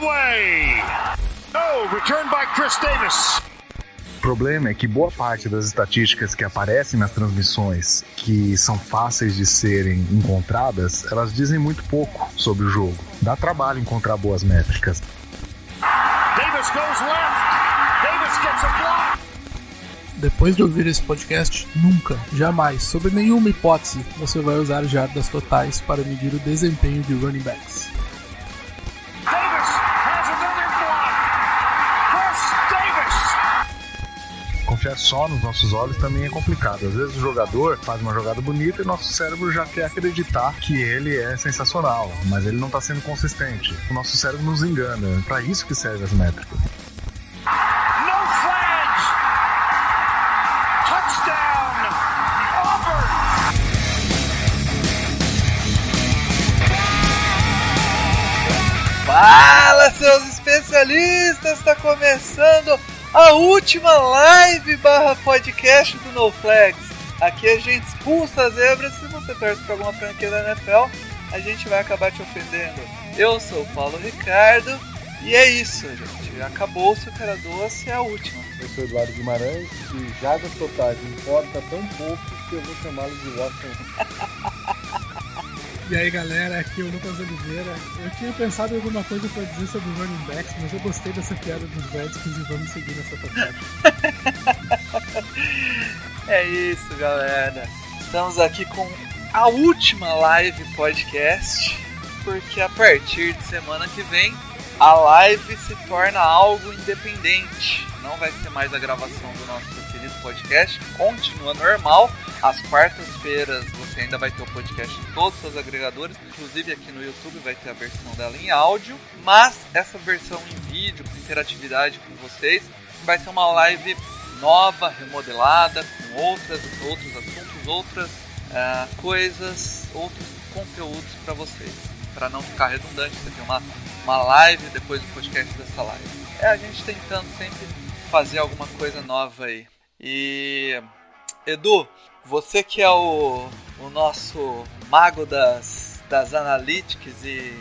way. Return by Chris Davis. O problema é que boa parte das estatísticas que aparecem nas transmissões, que são fáceis de serem encontradas, elas dizem muito pouco sobre o jogo. Dá trabalho encontrar boas métricas. Davis goes left. Davis gets a block. Depois de ouvir esse podcast, nunca, jamais, sob nenhuma hipótese, você vai usar jardas totais para medir o desempenho de running backs. Davis. Confiar só nos nossos olhos também é complicado. Às vezes o jogador faz uma jogada bonita e nosso cérebro já quer acreditar que ele é sensacional, mas ele não está sendo consistente. O nosso cérebro nos engana. É para isso que servem as métricas. Fala, seus especialistas! Está começando a última live barra podcast do No Flags. Aqui a gente expulsa as zebras. Se você torce para alguma franquia da NFL, a gente vai acabar te ofendendo. Eu sou o Paulo Ricardo e é isso, gente. Acabou-se o cara doce, é a última. Eu sou Eduardo Guimarães e jardas totais importa tão pouco que eu vou chamá-lo de Washington. E aí galera, aqui é o Lucas Oliveira. Eu tinha pensado em alguma coisa para dizer sobre running backs, mas eu gostei dessa piada dos Redskins e vamos seguir nessa tocada. É isso, galera. Estamos aqui com a última live podcast, porque a partir de semana que vem a live se torna algo independente. Não vai ser mais a gravação do nosso podcast, continua normal. Às quartas-feiras você ainda vai ter o podcast em todos os agregadores, inclusive aqui no YouTube vai ter a versão dela em áudio, mas essa versão em vídeo, com interatividade com vocês, vai ser uma live nova, remodelada, com outras, outros assuntos, outras ah, coisas, outros conteúdos para vocês. Para não ficar redundante, você tem uma, uma live depois do podcast dessa live. É a gente tentando sempre fazer alguma coisa nova aí. E Edu, você que é o, o nosso mago das, das analytics e,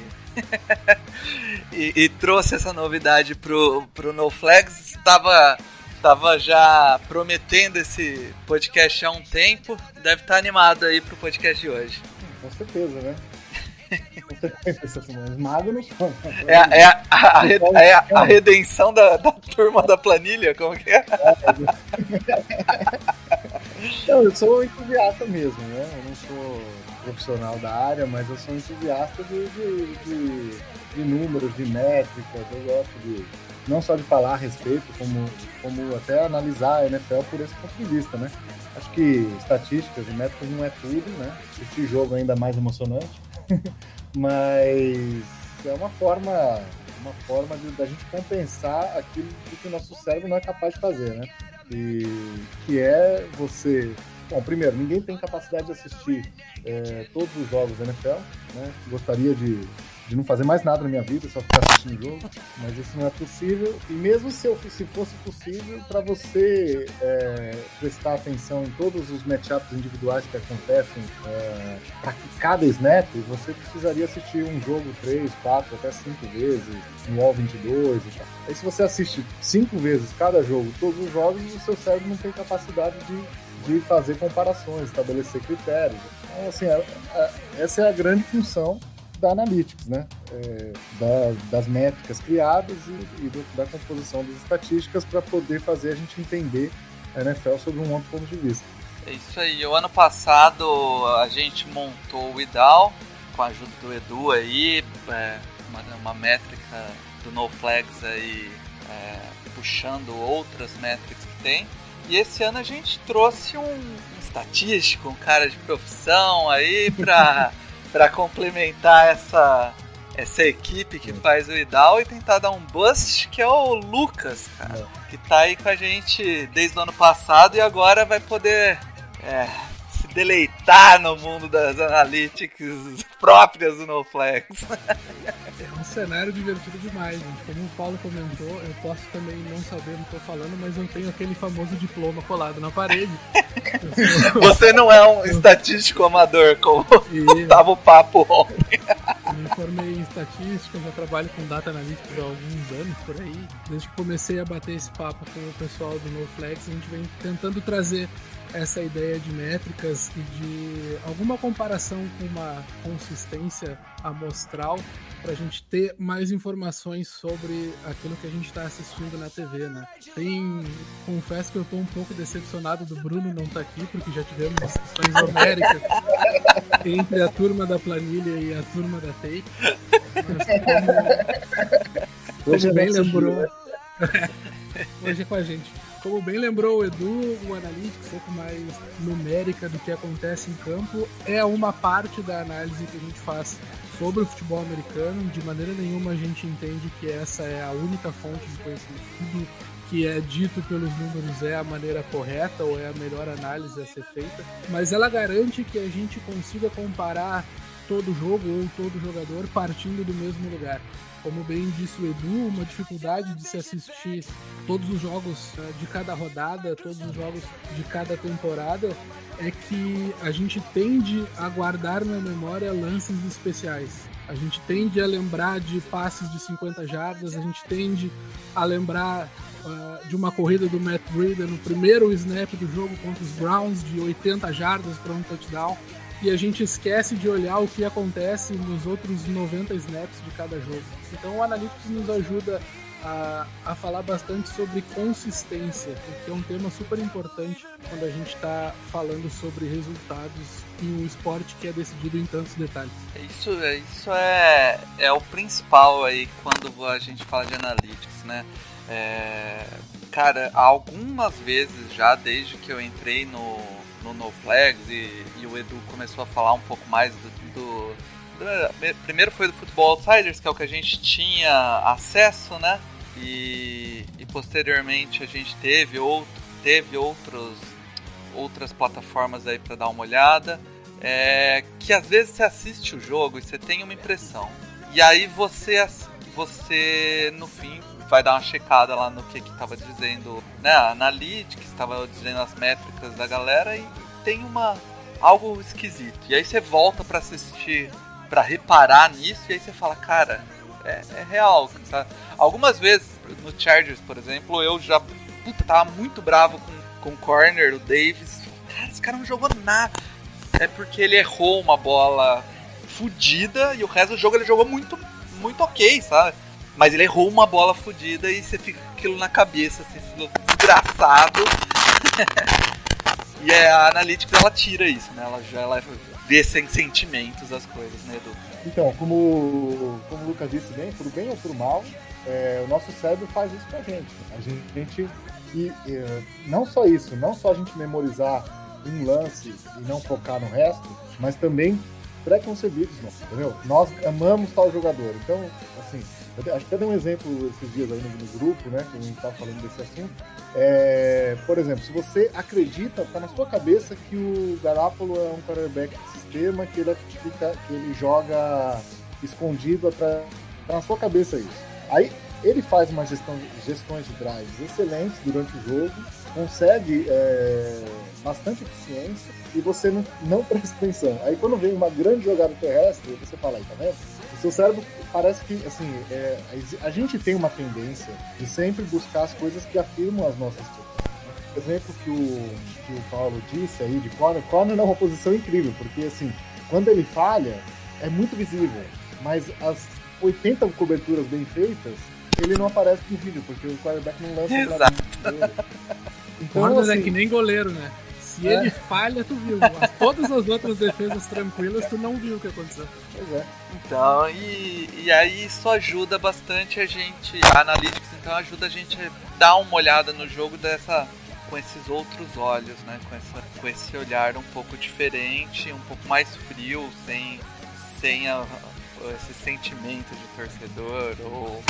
e, e trouxe essa novidade pro, pro No Flags, estava tava já prometendo esse podcast há um tempo, deve estar animado aí pro podcast de hoje. Com certeza, né? Mago não. É, a- é a, a, é a- a redenção da, da turma da planilha, como que é? Não, eu sou entusiasta mesmo, né? Eu não sou profissional da área, mas eu sou entusiasta de, de, de, de números, de métricas. Eu gosto de não só de falar a respeito, como, como até analisar a NFL por esse ponto de vista, né? Acho que estatísticas e métricas não é tudo, né? Esse jogo é ainda mais emocionante, mas é uma forma, uma forma da gente compensar aquilo que o nosso cérebro não é capaz de fazer, né? E que é você. Bom, primeiro, ninguém tem capacidade de assistir é, todos os jogos da NFL, né? Gostaria de, de não fazer mais nada na minha vida, só ficar assistindo jogo, mas isso não é possível. E mesmo se, eu, se fosse possível, para você é, prestar atenção em todos os matchups individuais que acontecem é, para cada snap, você precisaria assistir um jogo três, quatro, até cinco vezes, no All 22 e tal. Aí se você assiste cinco vezes cada jogo, todos os jogos, o seu cérebro não tem capacidade de, de fazer comparações, estabelecer critérios. Então, assim, a- a- essa é a grande função da Analytics, né? É, da- das métricas criadas e, e do- da composição das estatísticas para poder fazer a gente entender a NFL sob um outro ponto de vista. É isso aí. O ano passado a gente montou o IDAL com a ajuda do Edu aí, é, uma, uma métrica do No Flags aí, é, puxando outras métricas que tem. E esse ano a gente trouxe um, um estatístico, um cara de profissão aí pra, pra complementar essa, essa equipe que faz o IDAL e tentar dar um boost, que é o Lucas, cara, que tá aí com a gente desde o ano passado e agora vai poder é, deleitar no mundo das analytics próprias do NoFlex. É um cenário divertido demais, gente. Como o Paulo comentou, eu posso também não saber o que estou falando, mas eu tenho aquele famoso diploma colado na parede. Eu sou- Você não é um estatístico amador, como e tava o papo ontem. me formei em estatística, já trabalho com data analytics há alguns anos por aí. Desde que comecei a bater esse papo com o pessoal do NoFlex, a gente vem tentando trazer essa ideia de métricas e de alguma comparação com uma consistência amostral para a gente ter mais informações sobre aquilo que a gente está assistindo na TV, né? Tem, confesso que eu estou um pouco decepcionado do Bruno não estar tá aqui, porque já tivemos discussões homéricas entre a turma da planilha e a turma da tape. Mas como, como bem lembrou, hoje é com a gente. Como bem lembrou o Edu, o Analytics, um pouco mais numérica do que acontece em campo, é uma parte da análise que a gente faz sobre o futebol americano. De maneira nenhuma a gente entende que essa é a única fonte de conhecimento. Tudo que é dito pelos números é a maneira correta ou é a melhor análise a ser feita, mas ela garante que a gente consiga comparar todo jogo ou todo jogador partindo do mesmo lugar. Como bem disse o Edu, uma dificuldade de se assistir todos os jogos eh, de cada rodada, todos os jogos de cada temporada, é que a gente tende a guardar na memória lances especiais. A gente tende a lembrar de passes de 50 jardas, a gente tende a lembrar uh, de uma corrida do Matt Breida no primeiro snap do jogo contra os Browns de 80 jardas para um touchdown e a gente esquece de olhar o que acontece nos outros 90 snaps de cada jogo. Então o Analytics nos ajuda a, a falar bastante sobre consistência, que é um tema super importante quando a gente está falando sobre resultados em um esporte que é decidido em tantos detalhes. Isso, isso é, é o principal aí quando a gente fala de analytics, né? É, cara, algumas vezes já desde que eu entrei no, no No Flags e, e o Edu começou a falar um pouco mais do, do, do, Primeiro foi do Football Outsiders, que é o que a gente tinha acesso, né? E, e posteriormente a gente teve, outro, teve outros, outras plataformas aí para dar uma olhada. É, que às vezes você assiste o jogo e você tem uma impressão. E aí você, você no fim vai dar uma checada lá no que que tava dizendo, né, a Analytics, estava dizendo as métricas da galera e tem uma algo esquisito. E aí você volta para assistir, para reparar nisso e aí você fala, cara, é, é real, sabe? Algumas vezes no Chargers, por exemplo, eu já puta, tava muito bravo com, com o corner, o Davis. Cara, esse cara não jogou nada. É porque ele errou uma bola fodida e o resto do jogo ele jogou muito, muito ok, sabe? Mas ele errou uma bola fodida e você fica com aquilo na cabeça, assim, desgraçado. e é, a Analytics ela tira isso, né? Ela já ela vê sem sentimentos as coisas, né, Edu? Então, como, como o Lucas disse bem, pro bem ou pro mal, é, o nosso cérebro faz isso com a gente. A gente. E, e, não só isso, não só a gente memorizar um lance e não focar no resto, mas também preconcebidos, entendeu? Nós amamos tal jogador. Então, que até dei um exemplo esses dias aí no, grupo, né? Que a gente tava falando desse assunto. É, por exemplo, se você acredita, tá na sua cabeça que o Garápolo é um quarterback de sistema, que ele, fica, que ele joga escondido atrás. Tá na sua cabeça isso. Aí ele faz uma gestão, gestões de drives excelentes durante o jogo, consegue é, bastante eficiência e você não, não presta atenção. Aí quando vem uma grande jogada terrestre, você fala aí, tá vendo? O seu cérebro parece que, assim, é, a gente tem uma tendência de sempre buscar as coisas que afirmam as nossas coisas. Por exemplo, que o, que o Paulo disse aí de corner, corner é uma posição incrível, porque, assim, quando ele falha, é muito visível, mas as 80 coberturas bem feitas, ele não aparece no vídeo, porque o quarterback não lança Exato. Então, assim, é que nem goleiro, né? Se é. ele falha, tu viu. todas as outras defesas tranquilas, tu não viu o que aconteceu. Pois é. Então, e, e aí isso ajuda bastante a gente. A Analytics então ajuda a gente a dar uma olhada no jogo dessa. Com esses outros olhos, né? Com, essa, com esse olhar um pouco diferente, um pouco mais frio, sem, sem a, esse sentimento de torcedor, ou,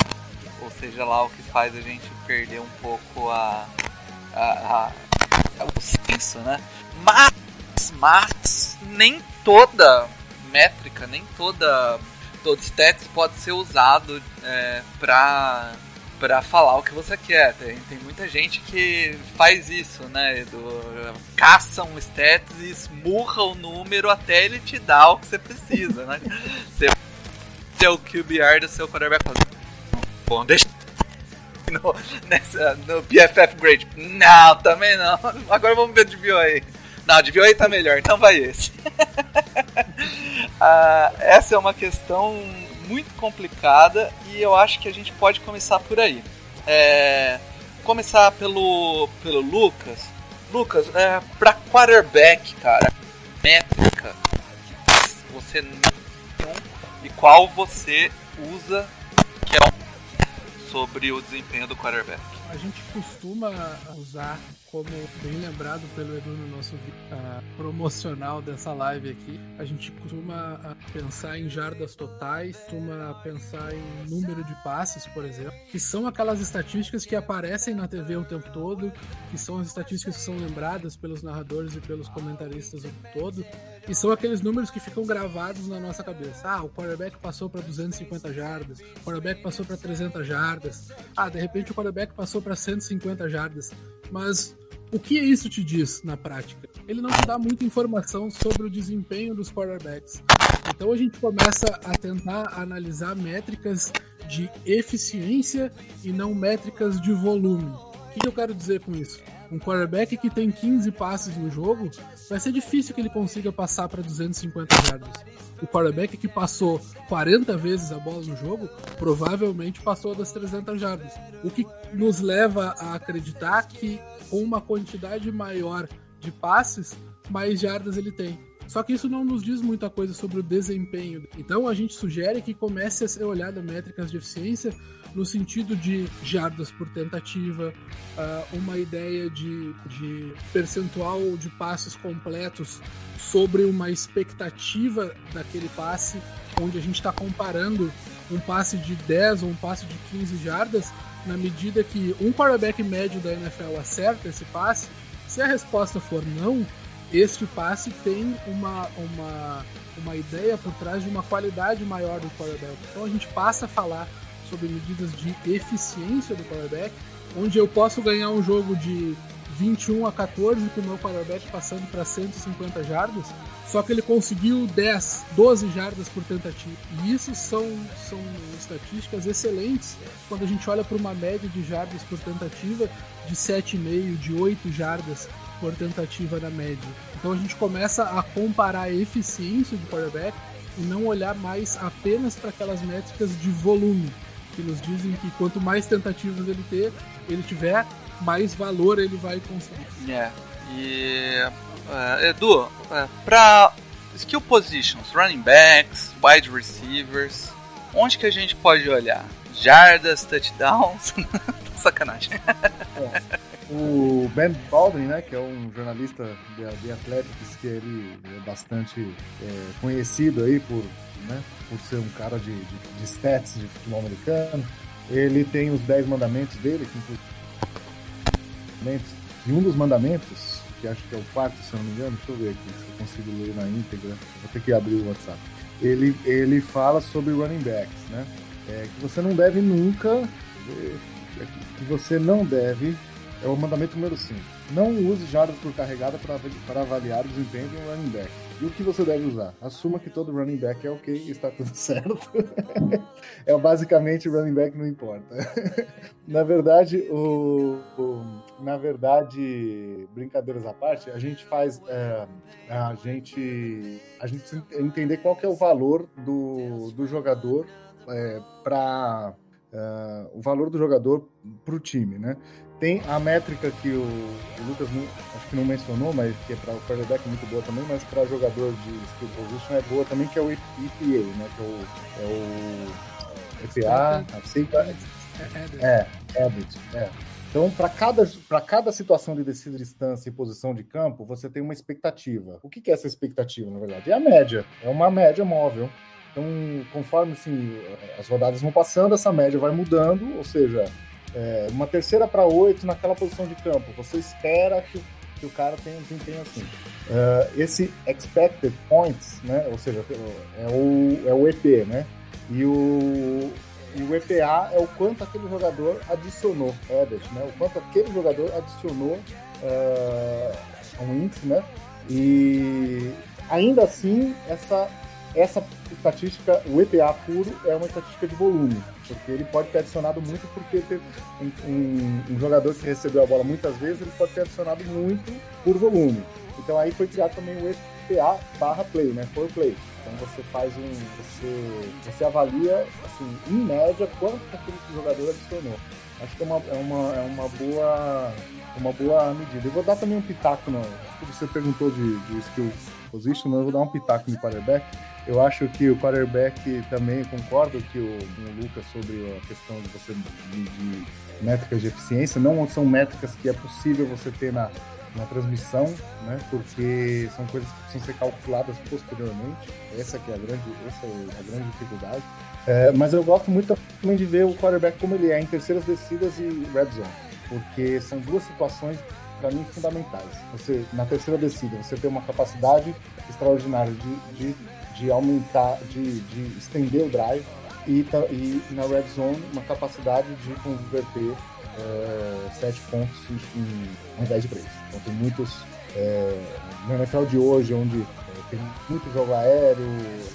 ou seja lá o que faz a gente perder um pouco a, a, a o senso, né? Mas, mas nem toda métrica, nem toda todo stats pode ser usado é, para para falar o que você quer. Tem, tem muita gente que faz isso, né? Do, caça um stats e esmurra o número até ele te dar o que você precisa, né? Você seu QBR do seu quarterback. Bom, deixa no, nessa, no Grade. Não, também não. Agora vamos ver de aí. Não, de aí tá melhor, então vai esse. ah, essa é uma questão muito complicada e eu acho que a gente pode começar por aí. É, começar pelo, pelo Lucas. Lucas, é, pra quarterback, cara, métrica você não e qual você usa que é sobre o desempenho do quarterback. A gente costuma usar como bem lembrado pelo Edu no nosso uh, promocional dessa live aqui, a gente costuma uh, pensar em jardas totais, costuma pensar em número de passes, por exemplo, que são aquelas estatísticas que aparecem na TV o tempo todo, que são as estatísticas que são lembradas pelos narradores e pelos comentaristas o tempo todo, e são aqueles números que ficam gravados na nossa cabeça. Ah, o quarterback passou para 250 jardas, o quarterback passou para 300 jardas, ah, de repente o quarterback passou para 150 jardas, mas o que isso te diz na prática? Ele não te dá muita informação sobre o desempenho dos quarterbacks. Então a gente começa a tentar analisar métricas de eficiência e não métricas de volume. O que eu quero dizer com isso? Um quarterback que tem 15 passes no jogo, vai ser difícil que ele consiga passar para 250 jardas. O quarterback que passou 40 vezes a bola no jogo, provavelmente passou das 300 jardas. O que nos leva a acreditar que com uma quantidade maior de passes, mais jardas ele tem. Só que isso não nos diz muita coisa sobre o desempenho. Então a gente sugere que comece a ser olhado métricas de eficiência no sentido de jardas por tentativa, uh, uma ideia de, de percentual de passes completos sobre uma expectativa daquele passe, onde a gente está comparando um passe de 10 ou um passe de 15 jardas na medida que um quarterback médio da NFL acerta esse passe, se a resposta for não, este passe tem uma, uma, uma ideia por trás de uma qualidade maior do quarterback. Então a gente passa a falar sobre medidas de eficiência do quarterback, onde eu posso ganhar um jogo de 21 a 14 com o meu quarterback passando para 150 jardas, só que ele conseguiu 10, 12 jardas por tentativa. E isso são, são estatísticas excelentes quando a gente olha para uma média de jardas por tentativa de 7,5, de 8 jardas por tentativa na média. Então a gente começa a comparar a eficiência do quarterback e não olhar mais apenas para aquelas métricas de volume, que nos dizem que quanto mais tentativas ele ter, ele tiver, mais valor ele vai conseguir. É. E uh, Edu, uh, para skill positions, running backs, wide receivers, onde que a gente pode olhar? Jardas, touchdowns? Sacanagem. É. O Ben Baldwin, né, que é um jornalista de, de Athletics, que ele é bastante é, conhecido aí por, né, por ser um cara de, de, de stats de futebol americano, ele tem os 10 mandamentos dele, que inclusive e um dos mandamentos, que acho que é o quarto, se eu não me engano, deixa eu ver aqui se eu consigo ler na íntegra, vou ter que abrir o WhatsApp. Ele, ele fala sobre running backs, né? É, que você não deve nunca, é, que você não deve, é o mandamento número 5, não use jardas por carregada para, para avaliar o desempenho de um running back. E o que você deve usar? Assuma que todo running back é ok, está tudo certo. é basicamente running back não importa. na verdade, o, o, na verdade, brincadeiras à parte, a gente faz é, a gente a gente entender qual que é o valor do, do jogador é, para uh, o valor do jogador para o time, né? Tem a métrica que o, o, Lucas não, acho que não mencionou, mas que é para o quarterback é muito boa também, mas para jogador de skill position é boa também, que é o EPA, né? Que é o, é o EPA, assim, é, Average, é. Então, para cada, cada situação de descida de distância e posição de campo, você tem uma expectativa. O que, que é essa expectativa, na verdade? É a média. É uma média móvel. Então, conforme assim, as rodadas vão passando, essa média vai mudando, ou seja, é, uma terceira para oito naquela posição de campo. Você espera que, que o cara tenha um desempenho assim. Uh, esse expected points, né, ou seja, é o, é o EP, né? E o, e o EPA é o quanto aquele jogador adicionou, added, né? O quanto aquele jogador adicionou uh, um índice, né? E ainda assim, essa essa estatística, o EPA puro, é uma estatística de volume, porque ele pode ter adicionado muito, porque um, um, um, jogador que recebeu a bola muitas vezes, ele pode ter adicionado muito por volume. Então aí foi criado também o EPA barra play, né? Por play. Então você faz um. Você, você avalia, assim, em média, quanto aquele jogador adicionou. Acho que é uma, é uma, é uma boa. Uma boa medida. Eu vou dar também um pitaco, não. Você perguntou de, de skill position, mas eu vou dar um pitaco no quarterback eu acho que o quarterback também concordo que o, com o Lucas sobre a questão de você métricas de eficiência. Não são métricas que é possível você ter na, na transmissão, né? Porque são coisas que precisam ser calculadas posteriormente. Essa que é a grande, essa é a grande dificuldade. É, mas eu gosto muito também de ver o quarterback como ele é em terceiras descidas e red zone, porque são duas situações para mim fundamentais. Você na terceira descida você tem uma capacidade extraordinária de, de de aumentar, de, de estender o drive e, e, na red zone uma capacidade de converter é, sete pontos em, ao invés de três. Então tem muitos é, no NFL de hoje, onde é, tem muito jogo aéreo,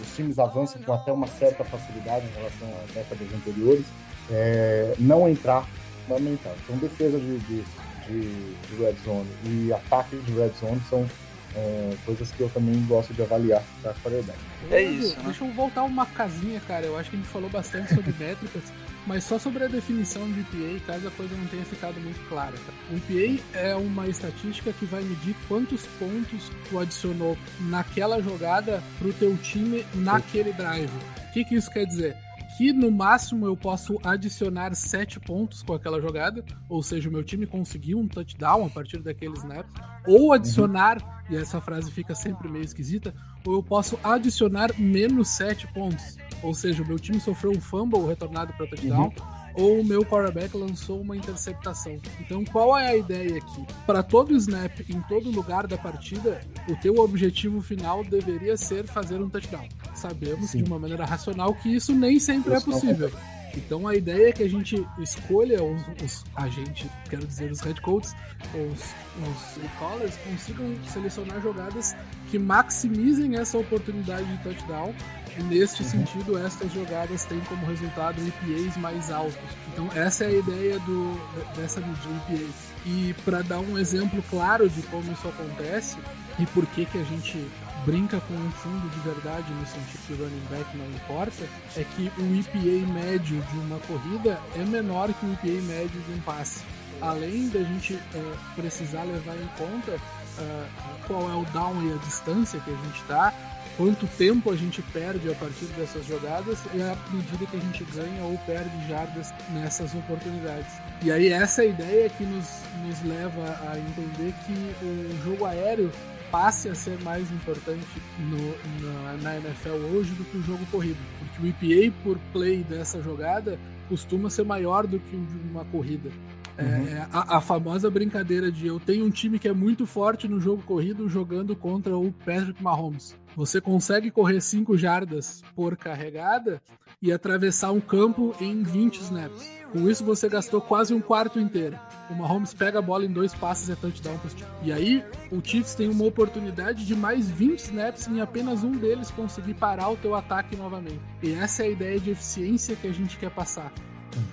os times avançam com até uma certa facilidade em relação a décadas anteriores, é, não entrar fundamental. Então defesa de, de, de, de red zone e ataque de red zone são é, coisas que eu também gosto de avaliar da quarterback. É isso. Né? Deixa eu voltar uma casinha, cara. Eu acho que a gente falou bastante sobre métricas, mas só sobre a definição de EPA, caso a coisa não tenha ficado muito clara. Tá? O EPA é uma estatística que vai medir quantos pontos tu adicionou naquela jogada pro teu time naquele drive. O que, que isso quer dizer? Que no máximo eu posso adicionar 7 pontos com aquela jogada, ou seja, o meu time conseguiu um touchdown a partir daquele snap, ou adicionar, uhum. e essa frase fica sempre meio esquisita, ou eu posso adicionar menos 7 pontos, ou seja, o meu time sofreu um fumble retornado para touchdown. Uhum ou o meu quarterback lançou uma interceptação. Então, qual é a ideia aqui? Para todo snap, em todo lugar da partida, o teu objetivo final deveria ser fazer um touchdown. Sabemos Sim. de uma maneira racional que isso nem sempre é possível. Então a ideia é que a gente escolha os, os a gente, quero dizer, os head coaches, os, os callers consigam selecionar jogadas que maximizem essa oportunidade de touchdown e neste uhum. sentido, estas jogadas têm como resultado EPAs mais altos. Então, essa é a ideia do, dessa medida EPA. E para dar um exemplo claro de como isso acontece e por que, que a gente brinca com um fundo de verdade no sentido que running back não importa, é que o EPA médio de uma corrida é menor que o EPA médio de um passe. Além da gente uh, precisar levar em conta uh, qual é o down e a distância que a gente está, quanto tempo a gente perde a partir dessas jogadas e a medida que a gente ganha ou perde jardas nessas oportunidades. E aí essa é ideia que nos, nos leva a entender que o jogo aéreo passe a ser mais importante no, na, na NFL hoje do que o jogo corrido. Porque o EPA por play dessa jogada costuma ser maior do que uma corrida. É, uhum. É, a, a, famosa brincadeira de eu tenho um time que é muito forte no jogo corrido jogando contra o Patrick Mahomes. Você consegue correr 5 jardas por carregada e atravessar um campo em 20 snaps. Com isso, você gastou quase um quarto inteiro. O Mahomes pega a bola em dois passes e é touchdown pro time. E aí, o Chiefs tem uma oportunidade de mais 20 snaps em apenas um deles conseguir parar o teu ataque novamente. E essa é a ideia de eficiência que a gente quer passar.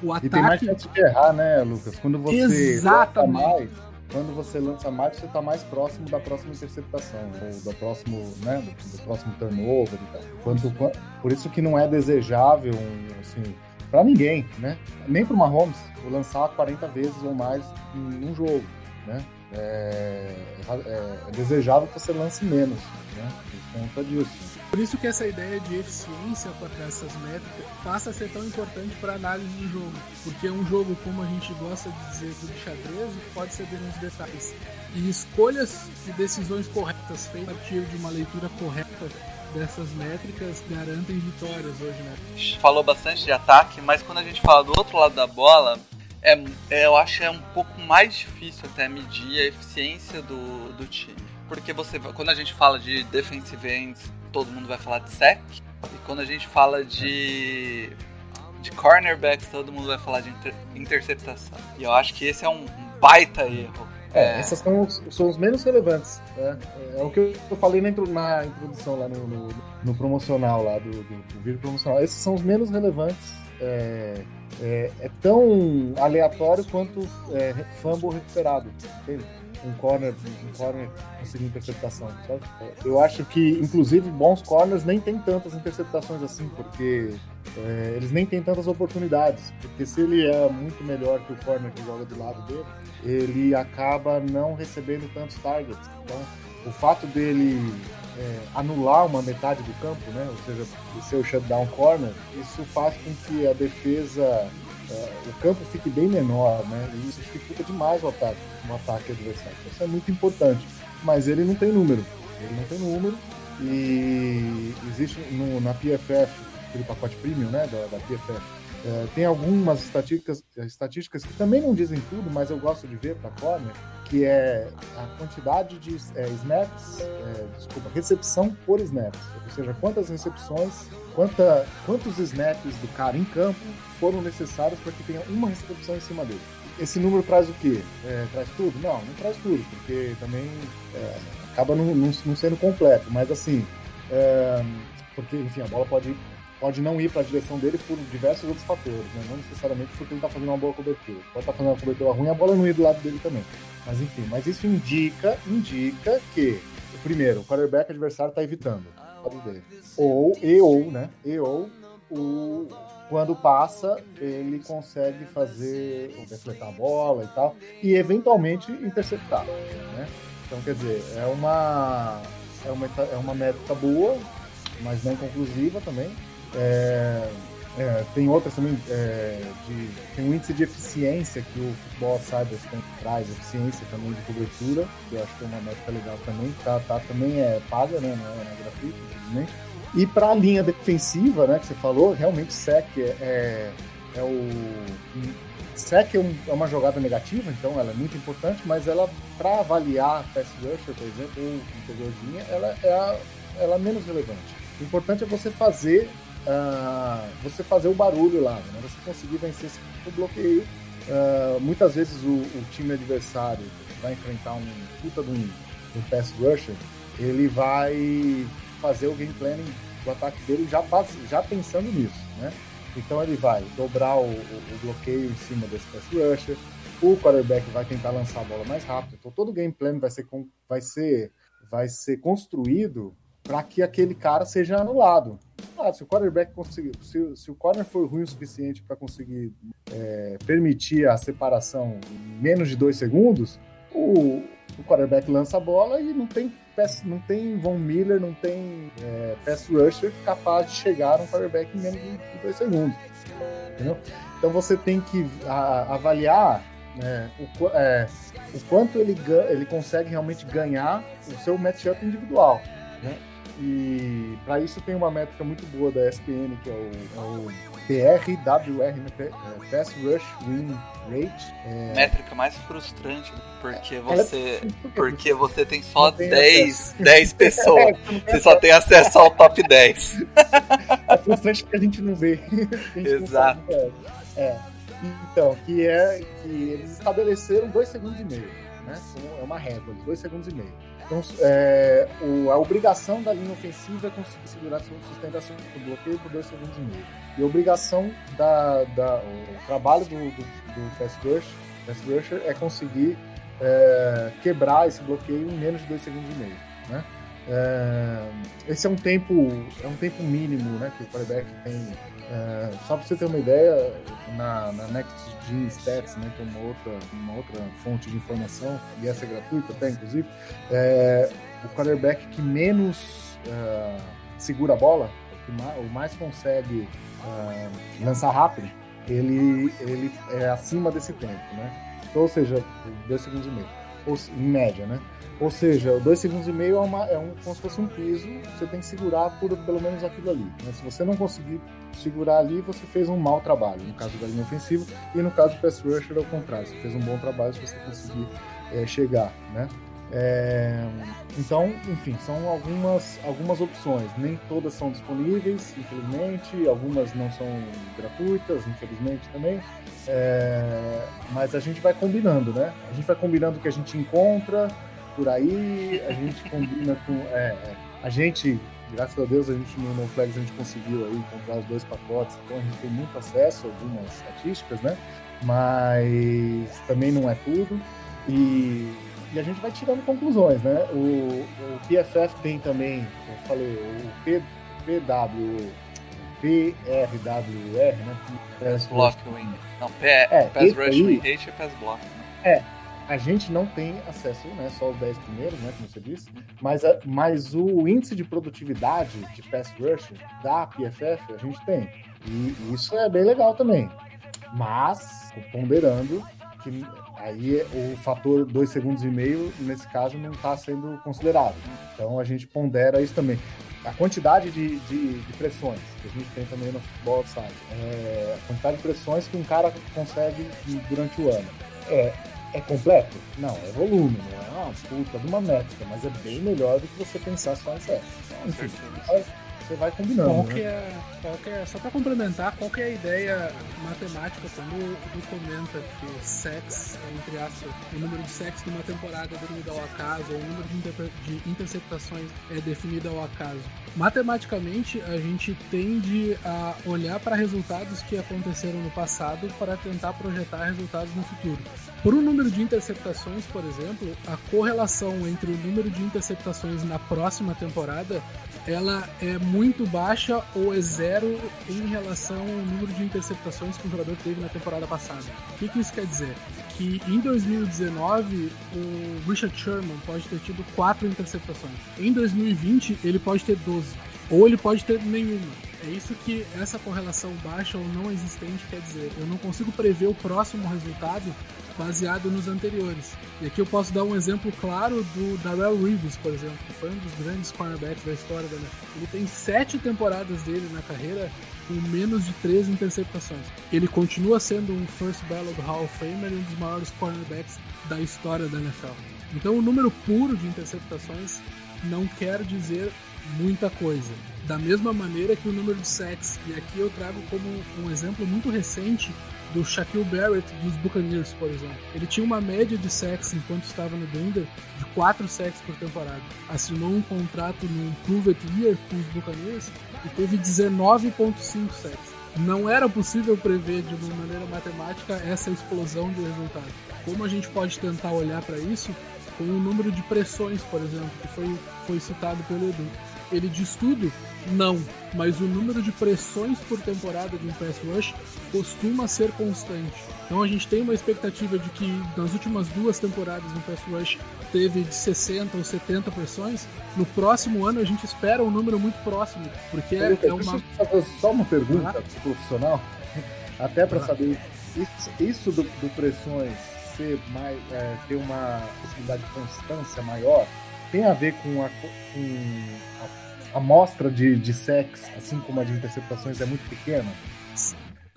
O ataque... E tem mais chance de errar, né, Lucas? Quando você Exatamente. mais quando você lança mais, você está mais próximo da próxima interceptação, ou do próximo, né, do, do próximo turnover e tal. Quanto, por isso que não é desejável, assim, para ninguém, né? Nem para o Mahomes, lançar 40 vezes ou mais em um jogo, né? É, é, é desejável que você lance menos, né? Por conta disso. Por isso que essa ideia de eficiência dessas métricas passa a ser tão importante para análise do jogo, porque um jogo, como a gente gosta de dizer, do xadrez, pode ser nos detalhes. E escolhas e decisões corretas feitas a partir de uma leitura correta dessas métricas garantem vitórias hoje, né? Falou bastante de ataque, mas quando a gente fala do outro lado da bola, é, é, eu acho que é um pouco mais difícil até medir a eficiência do, do time. Porque você, quando a gente fala de defensive ends, todo mundo vai falar de sec. E quando a gente fala de de cornerbacks, todo mundo vai falar de inter, interceptação. E eu acho que esse é um baita erro. É, essas são os, são os menos relevantes. Né? É, o que eu falei na, na introdução lá no, no, no promocional lá do, do, do, vídeo promocional. Esses são os menos relevantes. É, é, é tão aleatório quanto é, fumble recuperado. Entende? um corner, um corner conseguir interceptação, sabe? Eu acho que, inclusive, bons corners nem tem tantas interceptações assim, porque é, eles nem têm tantas oportunidades. Porque se ele é muito melhor que o corner que joga do lado dele, ele acaba não recebendo tantos targets. Então, o fato dele é, anular uma metade do campo, né? Ou seja, o shutdown corner, isso faz com que a defesa é, o campo fique bem menor, né? E isso dificulta demais o ataque, um ataque adversário. Isso é muito importante. Mas ele não tem número. Ele não tem número. E existe no, na PFF, aquele pacote premium, né? Da, da PFF, é, tem algumas estatísticas, estatísticas que também não dizem tudo, mas eu gosto de ver para corner, que é a quantidade de é, snaps, é, desculpa, recepção por snaps, ou seja, quantas recepções, quanta, quantos snaps do cara em campo foram necessários para que tenha uma recepção em cima dele. Esse número traz o quê? É, traz tudo? Não, não traz tudo, porque também é, acaba não, não, não, sendo completo, mas assim, é, porque enfim, a bola pode pode não ir para a direção dele por diversos outros fatores, né? não necessariamente porque ele está fazendo uma boa cobertura. Pode estar tá fazendo uma cobertura ruim e a bola não ir do lado dele também. Mas enfim, mas isso indica, indica que, primeiro, o quarterback adversário está evitando dele. Ou, e ou, né? E ou, o, quando passa, ele consegue fazer, defletar a bola e tal, e eventualmente interceptar, né? Então, quer dizer, é uma, é uma, é uma métrica boa, mas não conclusiva também, é, é, tem outras também, é, de, tem um índice de eficiência que o Futebol Cybers tem, traz, eficiência também de cobertura, que eu acho que é uma métrica legal também, tá, tá, também é paga, né, não é, é gratuito. E para a linha defensiva, né, que você falou, realmente SEC é, é, é o. SEC é, é, uma jogada negativa, então ela é muito importante, mas ela, para avaliar pass rusher, por exemplo, ou interior ela é, a, ela é menos relevante. O importante é você fazer uh, você fazer o barulho lá, né? você conseguir vencer esse bloqueio. Uh, muitas vezes o, o, time adversário vai enfrentar um puta de um, um pass rusher, ele vai fazer o game planning do ataque dele já, já pensando nisso, né? Então ele vai dobrar o, o, o, bloqueio em cima desse pass rusher, o quarterback vai tentar lançar a bola mais rápido. Então todo o game plan vai ser, vai ser, vai ser construído para que aquele cara seja anulado. Ah, se o quarterback conseguir, se, se o corner for ruim o suficiente para conseguir é, permitir a separação em menos de dois segundos, o, o quarterback lança a bola e não tem pass, não tem Von Miller, não tem é, pass rusher capaz de chegar no quarterback em menos de dois segundos. Entendeu? Então você tem que a, avaliar é, o, é, o, quanto ele, ele consegue realmente ganhar o seu matchup individual. Né? E para isso tem uma métrica muito boa da SPN, que é o, é o PRWR, né? É, Pass Rush Win Rate. É... Métrica mais frustrante, porque é, você, é... porque você tem só tem 10, 10 pessoas. você só tem acesso ao top 10. é frustrante porque a gente não vê. Gente Exato. Não é. Então, que é que eles estabeleceram 2 segundos e meio. Né? É uma régua, 2 segundos e meio. Então, é, o, a obrigação da linha ofensiva é conseguir segurar sustentação do bloqueio por dois segundos e meio. E a obrigação da, da o trabalho do, do, do rush, rusher é conseguir é, quebrar esse bloqueio em menos de dois segundos e meio. Né? É, esse é um tempo é um tempo mínimo né, que o quarterback tem é, só para você ter uma ideia, na, na NextG Stats, né, que é uma outra, uma outra fonte de informação, e essa é gratuita até, inclusive, é, o quarterback que menos é, segura a bola, que mais, o mais consegue é, lançar rápido, ele, ele é acima desse tempo, né? Então, ou seja, dois segundos e meio, ou, em média, né? Ou seja, dois segundos e meio é, uma, é um, como se fosse um piso, você tem que segurar por pelo menos aquilo ali. Né? Se você não conseguir segurar ali, você fez um mau trabalho, no caso da linha ofensiva, e no caso do pass rusher é o contrário, você fez um bom trabalho se você conseguir é, chegar, né? É, então, enfim, são algumas, algumas opções. Nem todas são disponíveis, infelizmente. Algumas não são gratuitas, infelizmente também. É, mas a gente vai combinando, né? A gente vai combinando o que a gente encontra por aí, a gente combina com. É, é, a gente, graças a Deus, a gente no NoFlags a gente conseguiu aí comprar os dois pacotes, então a gente tem muito acesso a algumas estatísticas, né? Mas também não é tudo. E e a gente vai tirando conclusões, né? O, o PFF tem também, eu falei, o P, PW, PRWR, né? Pass Block Wing. Não, P, é, Pass Rush Wing Rate é Pass Block. É, a gente não tem acesso, né, só os 10 primeiros, né, como você disse, mas, a, mas o índice de produtividade de pass rush da PFF a gente tem. E isso é bem legal também. Mas, ponderando que aí o fator 2 segundos e meio, nesse caso, não está sendo considerado. Então a gente pondera isso também. A quantidade de, de, de, pressões que a gente tem também no futebol, sabe? É, a quantidade de pressões que um cara consegue durante o ano. É, é completo? Não, é volume, não é uma puta de uma métrica, mas é bem melhor do que você pensar só em sexo. Enfim, você vai combinando. Qual né? que é, qual que é, só para complementar, qual que é a ideia matemática quando o comenta que sex, entre aspas, o número de sex de uma temporada é definido ao acaso, ou o número de, inter de interceptações é definido ao acaso? Matematicamente, a gente tende a olhar para resultados que aconteceram no passado para tentar projetar resultados no futuro. Por um número de interceptações, por exemplo, a correlação entre o número de interceptações na próxima temporada ela é muito baixa ou é zero em relação ao número de interceptações que o jogador teve na temporada passada. O que, que isso quer dizer? Que em 2019 o Richard Sherman pode ter tido quatro interceptações. Em 2020 ele pode ter 12. Ou ele pode ter nenhuma. É isso que essa correlação baixa ou não existente quer dizer. Eu não consigo prever o próximo resultado baseado nos anteriores. E aqui eu posso dar um exemplo claro do Darrell Reeves, por exemplo, que foi um dos grandes cornerbacks da história da NFL. Ele tem sete temporadas dele na carreira com menos de três interceptações. Ele continua sendo um First Ballot Hall of Famer e um dos maiores cornerbacks da história da NFL. Então o número puro de interceptações não quer dizer muita coisa. Da mesma maneira que o número de sacks, e aqui eu trago como um exemplo muito recente do Shaquille Barrett dos Buccaneers, por exemplo. Ele tinha uma média de sacks enquanto estava no Denver de 4 sacks por temporada. Assinou um contrato no Proved Year com os Buccaneers e teve 19.5 sacks. Não era possível prever de uma maneira matemática essa explosão de resultado. Como a gente pode tentar olhar para isso com o número de pressões, por exemplo, que foi, foi citado pelo Edu. Ele diz tudo não, mas o número de pressões por temporada de um pass rush costuma ser constante. Então a gente tem uma expectativa de que nas últimas duas temporadas um pass rush teve de 60 ou 70 pressões. No próximo ano a gente espera um número muito próximo, porque é, é uma. Fazer só uma pergunta ah. profissional, até para ah. saber isso, isso do, do, pressões ser mais, é, ter uma possibilidade de constância maior tem a ver com a, com amostra de, de sex, assim como a de interceptações, é muito pequena?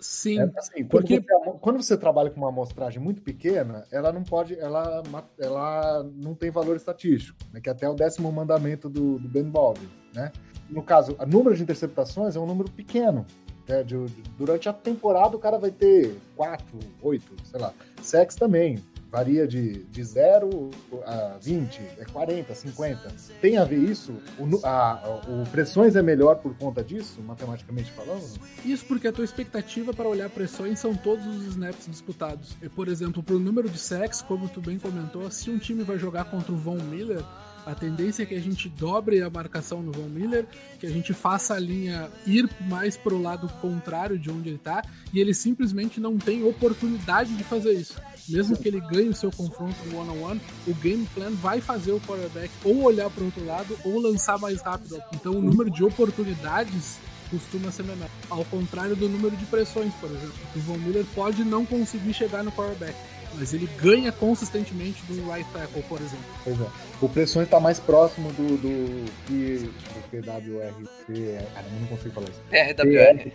Sim. É, assim, quando, porque... você, quando você trabalha com uma amostragem muito pequena, ela não pode, ela, ela não tem valor estatístico, né, que é até o décimo mandamento do, do Ben Baldwin, né? No caso, o número de interceptações é um número pequeno. Né, de, de, durante a temporada o cara vai ter 4, 8, sei lá. Sex também varia de, de 0 a 20, é 40, 50. Tem a ver isso? O, a, o pressões é melhor por conta disso, matematicamente falando? Isso porque a tua expectativa para olhar pressões são todos os snaps disputados. E, por exemplo, para o número de sacks, como tu bem comentou, se um time vai jogar contra o Von Miller, a tendência é que a gente dobre a marcação no Von Miller, que a gente faça a linha ir mais para o lado contrário de onde ele está, e ele simplesmente não tem oportunidade de fazer isso. Mesmo que ele ganhe o seu confronto no one-on-one, -on -one, o game plan vai fazer o quarterback ou olhar para o outro lado ou lançar mais rápido. Então o número de oportunidades costuma ser menor. Ao contrário do número de pressões, por exemplo. O Von Miller pode não conseguir chegar no quarterback mas ele ganha consistentemente do right tackle, por exemplo. Pois é. O Pressões está mais próximo do, do, do, do PWR. Cara, eu não consigo falar isso. PRWR.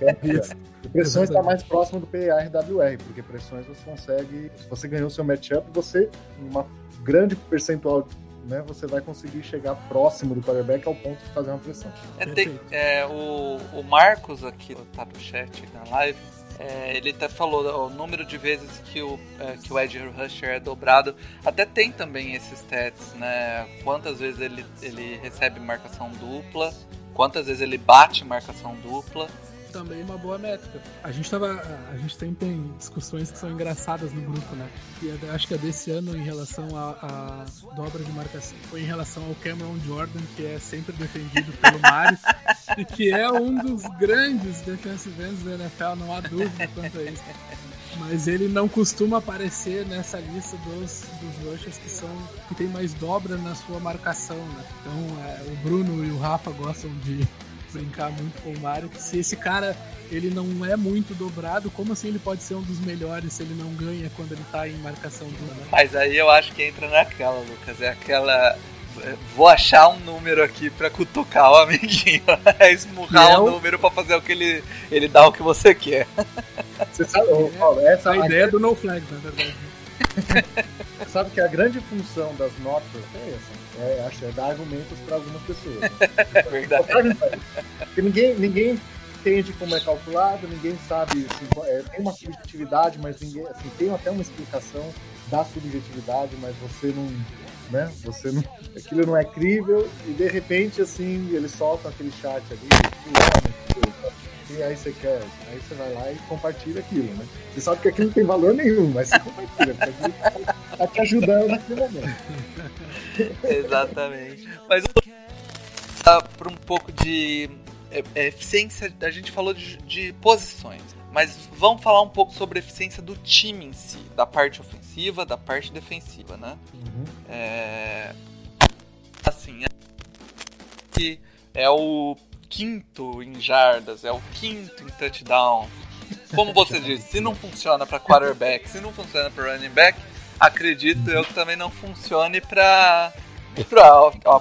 PRWR. o Pressões está mais próximo do PRWR, porque Pressões você consegue. Se você ganhou seu matchup, você, uma grande percentual né, você vai conseguir chegar próximo do quarterback ao ponto de fazer uma pressão. É, tem, é, o, o Marcos aqui, tá no chat na live, é, ele até falou o número de vezes que o, é, que o Edge Rusher é dobrado. Até tem também esses stats, né? Quantas vezes ele, ele recebe marcação dupla, quantas vezes ele bate marcação dupla também uma boa métrica. A gente tava. A gente sempre tem discussões que são engraçadas no grupo, né? E acho que a desse ano em relação à dobra de marcação foi em relação ao Cameron Jordan, que é sempre defendido pelo Mário, e que é um dos grandes defensive ends da NFL, não há dúvida quanto a isso. Mas ele não costuma aparecer nessa lista dos, dos rushers que são que tem mais dobra na sua marcação, né? Então é, o Bruno e o Rafa gostam de brincar muito com o Mario, que se esse cara ele não é muito dobrado, como assim ele pode ser um dos melhores se ele não ganha quando ele tá em marcação dupla? Mas aí eu acho que entra naquela, Lucas, é aquela vou achar um número aqui pra cutucar o amiguinho. É esmurrar o um número pra fazer o que ele, ele dá o que você quer. Você sabe, Paulo, essa a ideia do no flag, na verdade. sabe que a grande função das notas é essa. É, acho, é dar argumentos para algumas pessoas. Né? É verdade. Porque ninguém, ninguém entende como é calculado, ninguém sabe. Assim, é, tem uma subjetividade, mas ninguém. Assim, tem até uma explicação da subjetividade, mas você não. Né? Você não, aquilo não é crível e de repente assim eles soltam aquele chat ali e aí você quer, aí você vai lá e compartilha aquilo, né? Você sabe que aquilo não tem valor nenhum, mas você compartilha, porque tá te ajudando naquele momento. Exatamente. Mas para um pouco de é, é, eficiência, a gente falou de, de, posições, mas vamos falar um pouco sobre a eficiência do time em si, da parte ofensiva, da parte defensiva, né? Uhum. É, assim, é, que é o quinto em jardas, é o quinto em touchdown. Como você disse, se não funciona para quarterback, se não funciona para running back, acredito eu que também não funcione para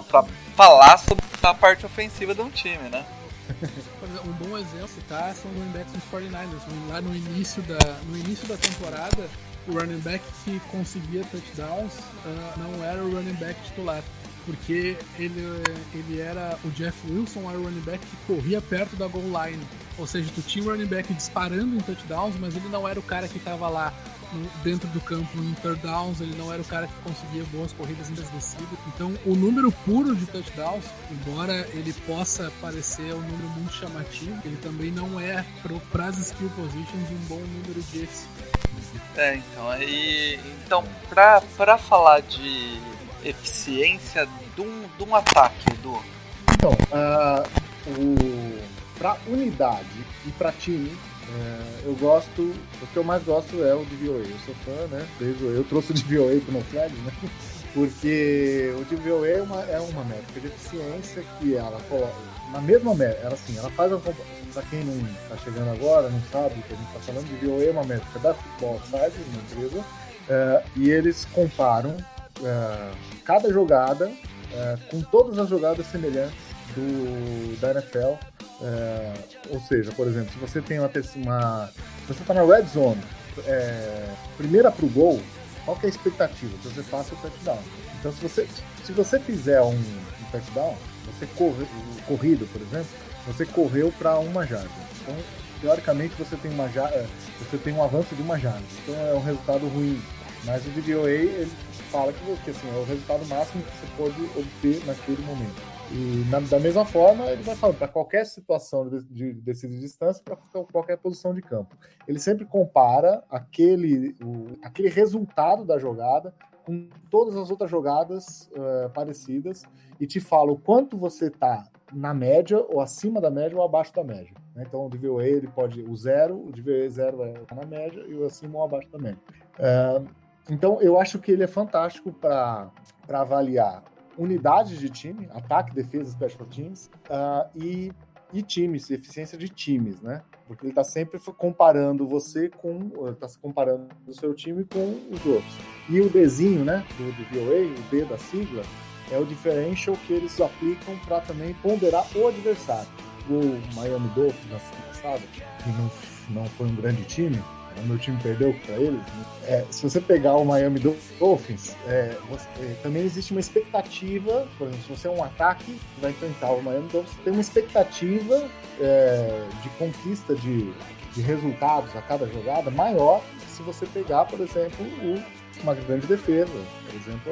para falar sobre a parte ofensiva de um time, né? Um bom exemplo tá, são os running backs dos 49ers. Lá no início da, no início da temporada, o running back que conseguia touchdowns uh, não era o running back titular. Porque ele, ele era. O Jeff Wilson era o running back que corria perto da goal line. Ou seja, tu tinha o running back disparando em touchdowns, mas ele não era o cara que estava lá dentro do campo em third downs, ele não era o cara que conseguia boas corridas em descidas. Então, o número puro de touchdowns, embora ele possa parecer um número muito chamativo, ele também não é para as skill positions um bom número de É, então, aí, então para falar de eficiência de um, de um ataque, do Então, uh, o, para unidade e para time, é, eu gosto, o que eu mais gosto é o DVOA. Eu sou fã, né? Desde eu trouxe o DVOA pro No né? Porque o DVOA é uma, é uma métrica de eficiência que ela coloca na mesma métrica, ela assim, ela faz uma para quem não está chegando agora, não sabe o que a gente está falando, de DVOA é uma métrica da Football Side, uma empresa, é, e eles comparam é, cada jogada é, com todas as jogadas semelhantes do, da NFL é, ou seja, por exemplo, se você tem uma. uma se você está na red zone, primeira para o gol, qual é a expectativa? Que você faça o touchdown. Então, se você, se você fizer um, um touchdown, você corre, corrido, por exemplo, você correu para uma jarda. Então, teoricamente, você tem uma você tem um avanço de uma jarda. Então, é um resultado ruim. Mas o DVOA ele fala que, que assim, é o resultado máximo que você pode obter naquele momento. E na, da mesma forma, ele vai falando para qualquer situação de, de de distância, para qualquer posição de campo. Ele sempre compara aquele, o, aquele resultado da jogada com todas as outras jogadas uh, parecidas e te fala o quanto você está na média, ou acima da média, ou abaixo da média. Né? Então, o DVOA ele pode o zero, o DVOA zero é na média e o acima ou abaixo da média. Uh, então, eu acho que ele é fantástico para avaliar unidades de time, ataque, defesa, special teams, uh, e e times, eficiência de times, né? Porque ele está sempre comparando você com, está comparando o seu time com os outros. E o Dzinho, né, do, do VOA, o D da sigla, é o differential que eles aplicam para também ponderar o adversário. O Miami Dolphins na semana passada, que não, não foi um grande time, o meu time perdeu para eles. Né? É, se você pegar o Miami Dolphins, é, você, é, também existe uma expectativa, por exemplo, se você é um ataque que vai enfrentar o Miami Dolphins, tem uma expectativa é, de conquista de, de resultados a cada jogada maior que se você pegar, por exemplo, o, uma grande defesa, por exemplo,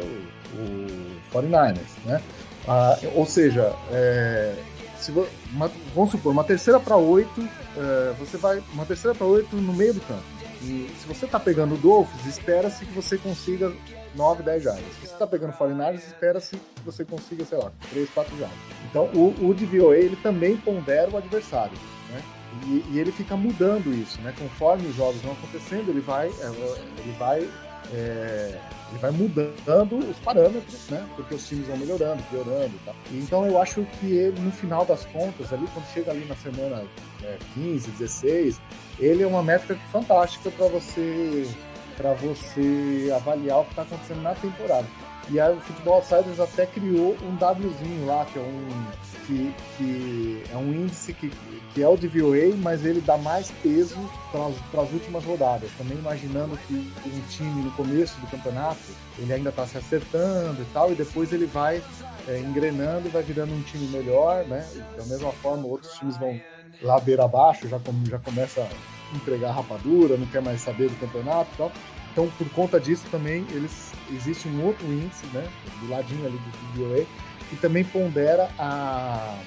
o, o 49ers, né? Ah, ou seja, é, se uma, vamos supor, uma terceira para oito, uh, você vai. Uma terceira para oito no meio do campo. E se você está pegando o Dolphins, espera-se que você consiga 9, 10 jardas. Se você está pegando 49 espera-se que você consiga, sei lá, 3, 4 jardas. Então o, o DVOA ele também pondera o adversário. Né? E, e, ele fica mudando isso, né? Conforme os jogos vão acontecendo, ele vai, é, ele vai é, ele vai mudando os parâmetros, né? Porque os times vão melhorando, piorando e tal. Então eu acho que ele, no final das contas, ali, quando chega ali na semana é, 15, 16, ele é uma métrica fantástica para você para você avaliar o que está acontecendo na temporada. E aí o Futebol Outsiders até criou um Wzinho lá, que é um, que, que é um índice que, que é o DVOA, mas ele dá mais peso para as últimas rodadas. Também imaginando que um time no começo do campeonato ele ainda está se acertando e tal, e depois ele vai é, engrenando e vai virando um time melhor, né? Da mesma forma, outros times vão ladeira abaixo, já, já começa a entregar rapadura, não quer mais saber do campeonato e tal. Então, por conta disso também, eles existe um outro índice, né, do ladinho ali do DVOA, que também pondera a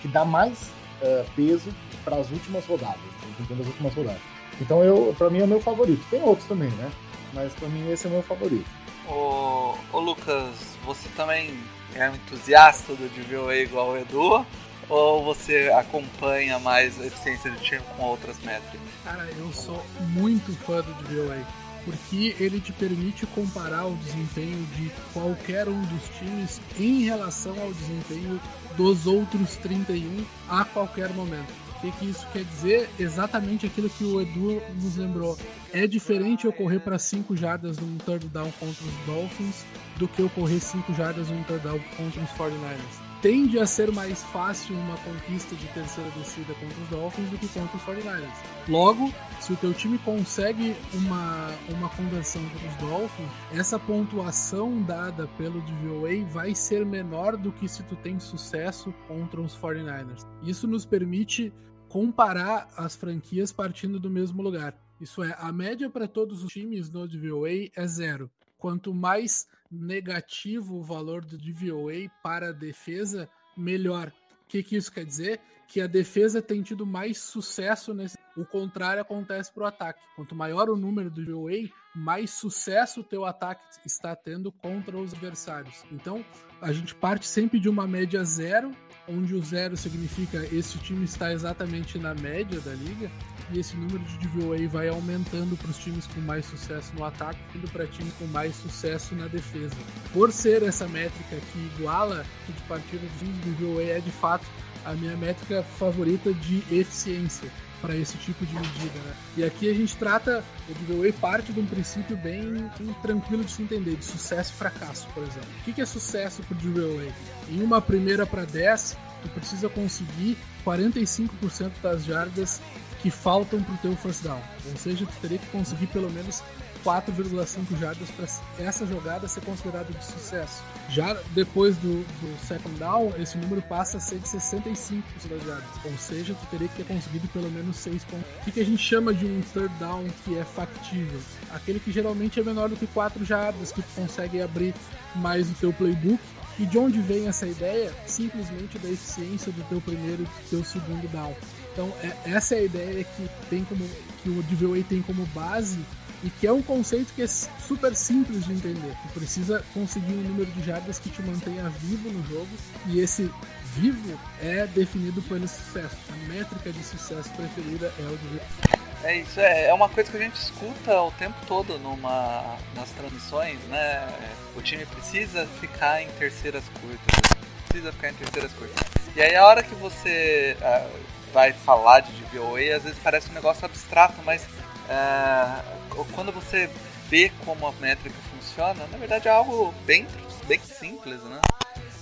que dá mais uh, peso para as últimas rodadas, das últimas rodadas. Então, eu, para mim é o meu favorito. Tem outros também, né? Mas para mim esse é o meu favorito. Ô, ô Lucas, você também é um entusiasta do DVOA igual o Edu? Ou você acompanha mais a eficiência do time com outras métricas? Cara, eu sou muito fã do DVOA porque ele te permite comparar o desempenho de qualquer um dos times em relação ao desempenho dos outros 31 a qualquer momento. O que, isso quer dizer? Exatamente aquilo que o Edu nos lembrou. É diferente eu correr para 5 jardas num third down contra os Dolphins do que eu correr 5 jardas num third down contra os 49ers tende a ser mais fácil uma conquista de terceira descida contra os Dolphins do que contra os 49ers. Logo, se o teu time consegue uma, uma conversão contra os Dolphins, essa pontuação dada pelo DVOA vai ser menor do que se tu tem sucesso contra os 49ers. Isso nos permite comparar as franquias partindo do mesmo lugar. Isso é, a média para todos os times no DVOA é zero. Quanto mais negativo o valor do DVOA para a defesa, melhor. O que, que isso quer dizer? Que a defesa tem tido mais sucesso nesse. O contrário acontece para o ataque. Quanto maior o número do DVOA, mais sucesso o teu ataque está tendo contra os adversários. Então, a gente parte sempre de uma média zero, onde o zero significa esse time está exatamente na média da liga, e esse número de DVOA vai aumentando para os times com mais sucesso no ataque, indo para times com mais sucesso na defesa. Por ser essa métrica que iguala de partida de DVOA, é de fato a minha métrica favorita de eficiência para esse tipo de medida. Né? E aqui a gente trata, o DVOA parte de um princípio bem, bem, tranquilo de se entender, de sucesso e fracasso, por exemplo. O que é sucesso para o DVOA? Em uma primeira para 10, tu precisa conseguir 45% das jardas que faltam pro teu first down. Ou seja, tu teria que conseguir pelo menos 4,5 jardas para essa jogada ser considerada de sucesso. Já depois do, do, second down, esse número passa a ser de 65% das jardas. Ou seja, tu teria que ter conseguido pelo menos 6 pontos. O que, que a gente chama de um third down que é factível? Aquele que geralmente é menor do que 4 jardas, que tu consegue abrir mais o teu playbook. E de onde vem essa ideia? Simplesmente da eficiência do teu primeiro e do teu segundo down. Então, é, essa é a ideia que tem como que o DVOA tem como base e que é um conceito que é super simples de entender. Tu precisa conseguir um número de jardas que te mantenha vivo no jogo e esse vivo é definido pelo sucesso. A métrica de sucesso preferida é o DVOA. É isso, é, é uma coisa que a gente escuta o tempo todo numa, nas transmissões, né? O time precisa ficar em terceiras curtas. Precisa ficar em terceiras curtas. E aí a hora que você uh, vai falar de DVOA, às vezes parece um negócio abstrato, mas uh, quando você vê como a métrica funciona, na verdade é algo bem, bem simples, né?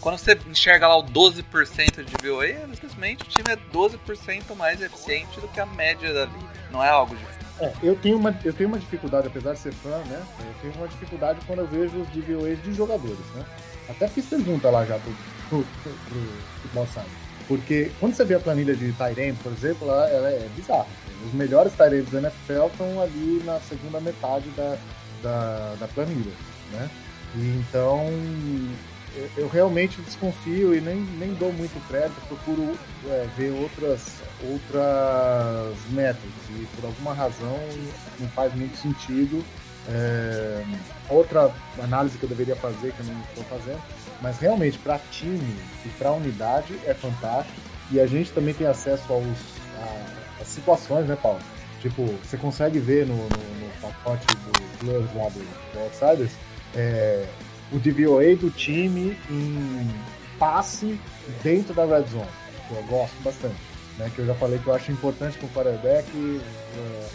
Quando você enxerga lá o 12% de DVOA, é simplesmente o time é 12% mais eficiente do que a média dali. Não é algo difícil. É, eu tenho, uma, eu tenho uma dificuldade, apesar de ser fã, né? Eu tenho uma dificuldade quando eu vejo os DVOAs de jogadores, né? Até fiz pergunta lá já pro, pro, pro, pro Futebol Porque quando você vê a planilha de Tyrant, por exemplo, ela, ela é bizarra. Os melhores Tyrants do NFL estão ali na segunda metade da, da, da planilha, né? E então eu, realmente desconfio e nem, nem dou muito crédito, procuro é, ver outras, outras métricas e por alguma razão não faz muito sentido. É, outra análise que eu deveria fazer, que eu não estou fazendo, mas realmente para time e para unidade é fantástico e a gente também tem acesso aos, a, às situações, né, Paulo? Tipo, você consegue ver no, no, no pacote do Gloves lá do, do Outsiders é, o DVOA do time em passe dentro da red zone, que eu gosto bastante. Né, que eu já falei que eu acho importante para o quarterback uh,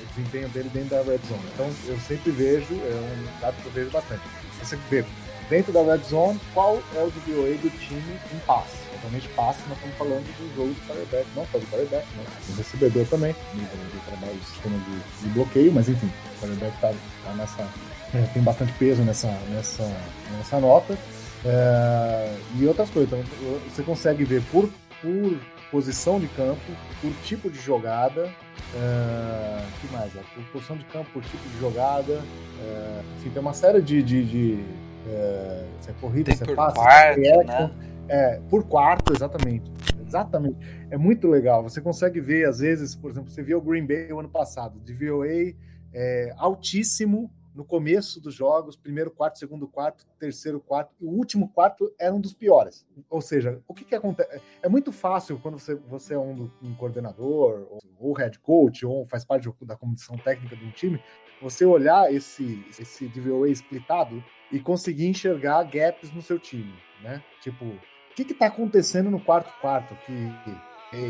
o desempenho dele dentro da red zone. Então eu sempre vejo, é um dado que eu vejo bastante. Você vê dentro da red zone qual é o DVOA do time em passe. Obviamente passe, nós estamos falando do jogo do quarterback, não só do quarterback, né? do recebedor também, do, trabalho do sistema de, de, bloqueio, mas enfim, o quarterback está tá nessa é, tem bastante peso nessa, nessa, nessa nota. É, e outras coisas. Então, você consegue ver por, por posição de campo, por tipo de jogada. É, que mais? Por posição de campo, por tipo de jogada. É, enfim, tem uma série de. de, de é, se é corrida, tem se é passe, quarto, se é né? É, por quarto, exatamente. Exatamente. É muito legal. Você consegue ver, às vezes, por exemplo, você viu o Green Bay o ano passado, de VOA é, altíssimo no começo dos jogos, primeiro quarto, segundo quarto, terceiro quarto, e o último quarto era um dos piores. Ou seja, o que, que acontece? É muito fácil quando você, você é um, um coordenador, ou, ou head coach, ou faz parte da comissão técnica de um time, você olhar esse, esse DVOA splitado e conseguir enxergar gaps no seu time, né? Tipo, o que está acontecendo no quarto quarto que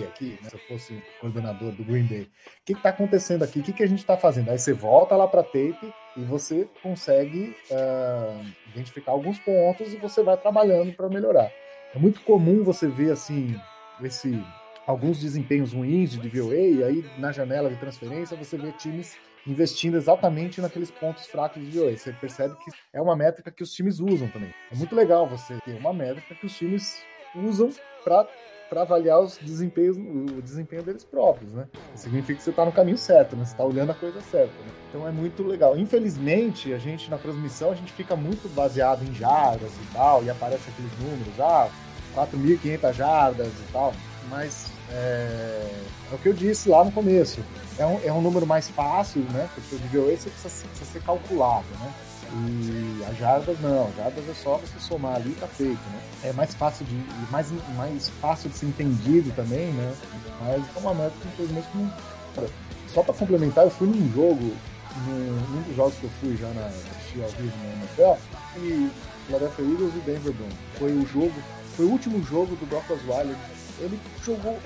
aqui, né, se eu fosse coordenador do Green Bay, o que está acontecendo aqui? O que, que a gente está fazendo? Aí você volta lá para tape e você consegue uh, identificar alguns pontos e você vai trabalhando para melhorar. É muito comum você ver assim esse alguns desempenhos ruins de DVOA e aí na janela de transferência você vê times investindo exatamente naqueles pontos fracos de DVOA. Você percebe que é uma métrica que os times usam também. É muito legal você ter uma métrica que os times usam para para avaliar os desempenhos, o desempenho deles próprios, né? significa que você está no caminho certo, né? Você está olhando a coisa certa. Né? Então é muito legal. Infelizmente, a gente na transmissão a gente fica muito baseado em jardas e tal, e aparece aqueles números, ah, 4.500 jardas e tal. Mas é, é, o que eu disse lá no começo. É um, é um número mais fácil, né? Porque o DVOA precisa, precisa ser calculado, né? E as jardas não, as jardas é só você somar ali e tá feito, né? É mais fácil de. mais, mais fácil de ser entendido também, né? Mas é uma meta que infelizmente não. Só para complementar, eu fui num jogo, num, num, dos jogos que eu fui já na assistir ao vivo na NFL, e Philadelphia Eagles e Denver Broncos. Foi o jogo, foi o último jogo do Brock Osweiler. Ele jogou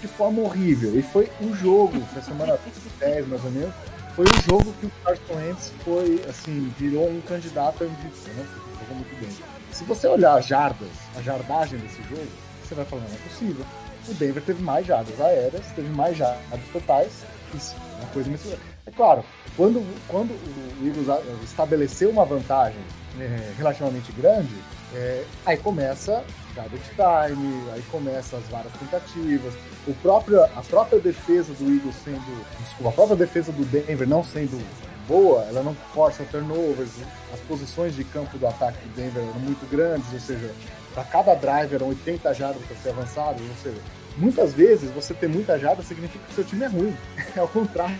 de forma horrível. E foi um jogo, foi semana 10 mais ou menos foi um jogo que o Carson Wentz foi, assim, virou um candidato a MVP, né? Jogou muito bem. Se você olhar as jardas, a jardagem desse jogo, você vai falar, não é possível. O Denver teve mais jardas aéreas, teve mais jardas totais, isso é uma coisa muito... É claro, quando, quando o Eagles estabeleceu uma vantagem é, relativamente grande, é, aí começa garbage time, aí começa as várias tentativas. O próprio, a própria defesa do Eagles sendo. Desculpa, a própria defesa do Denver não sendo boa, ela não força turnovers, as posições de campo do ataque do Denver eram muito grandes, ou seja, para cada drive eram 80 jardas para ser avançado, ou seja, muitas vezes você ter muita jarda significa que seu time é ruim. É o contrário.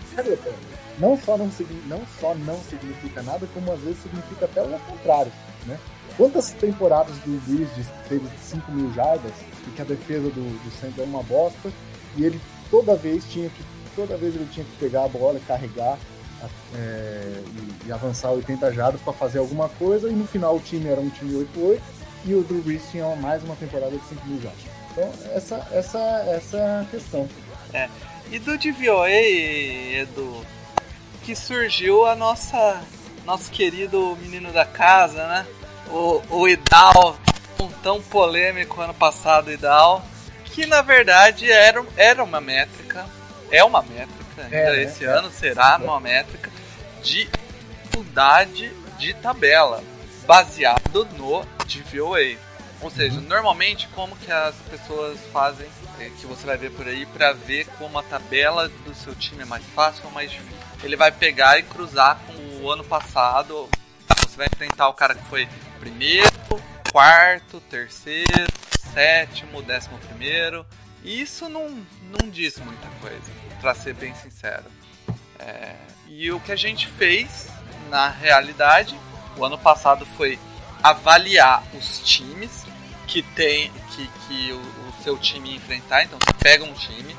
Não só não, não só não significa nada, como às vezes significa até o contrário, né? Quantas temporadas do Bridge teve 5 mil jardas e que a defesa do, do centro é uma bosta e ele toda vez tinha que toda vez ele tinha que pegar a bola carregar é, e, e, avançar 80 jardas para fazer alguma coisa e no final o time era um time 8-8 e o Drew Brees tinha mais uma temporada de 5 mil jardas. Então, essa, essa, essa é questão. É. E do DVOA, Edu, que surgiu a nossa nosso querido menino da casa, né? O, o Idal, tão, tão polêmico ano passado, Idal, que na verdade era, era uma métrica, é uma métrica, ainda é, esse é, ano será é. uma métrica de dificuldade de tabela, baseado no DVOA. Ou seja, uhum. normalmente como que as pessoas fazem, é, que você vai ver por aí, para ver como a tabela do seu time é mais fácil ou mais difícil. Ele vai pegar e cruzar com o ano passado. Você vai enfrentar o cara que foi primeiro, quarto, terceiro, sétimo, décimo primeiro. E isso não, não diz muita coisa, para ser bem sincero. É, e o que a gente fez, na realidade, o ano passado foi avaliar os times que tem que, que o, o seu time enfrentar. Então você pega um time,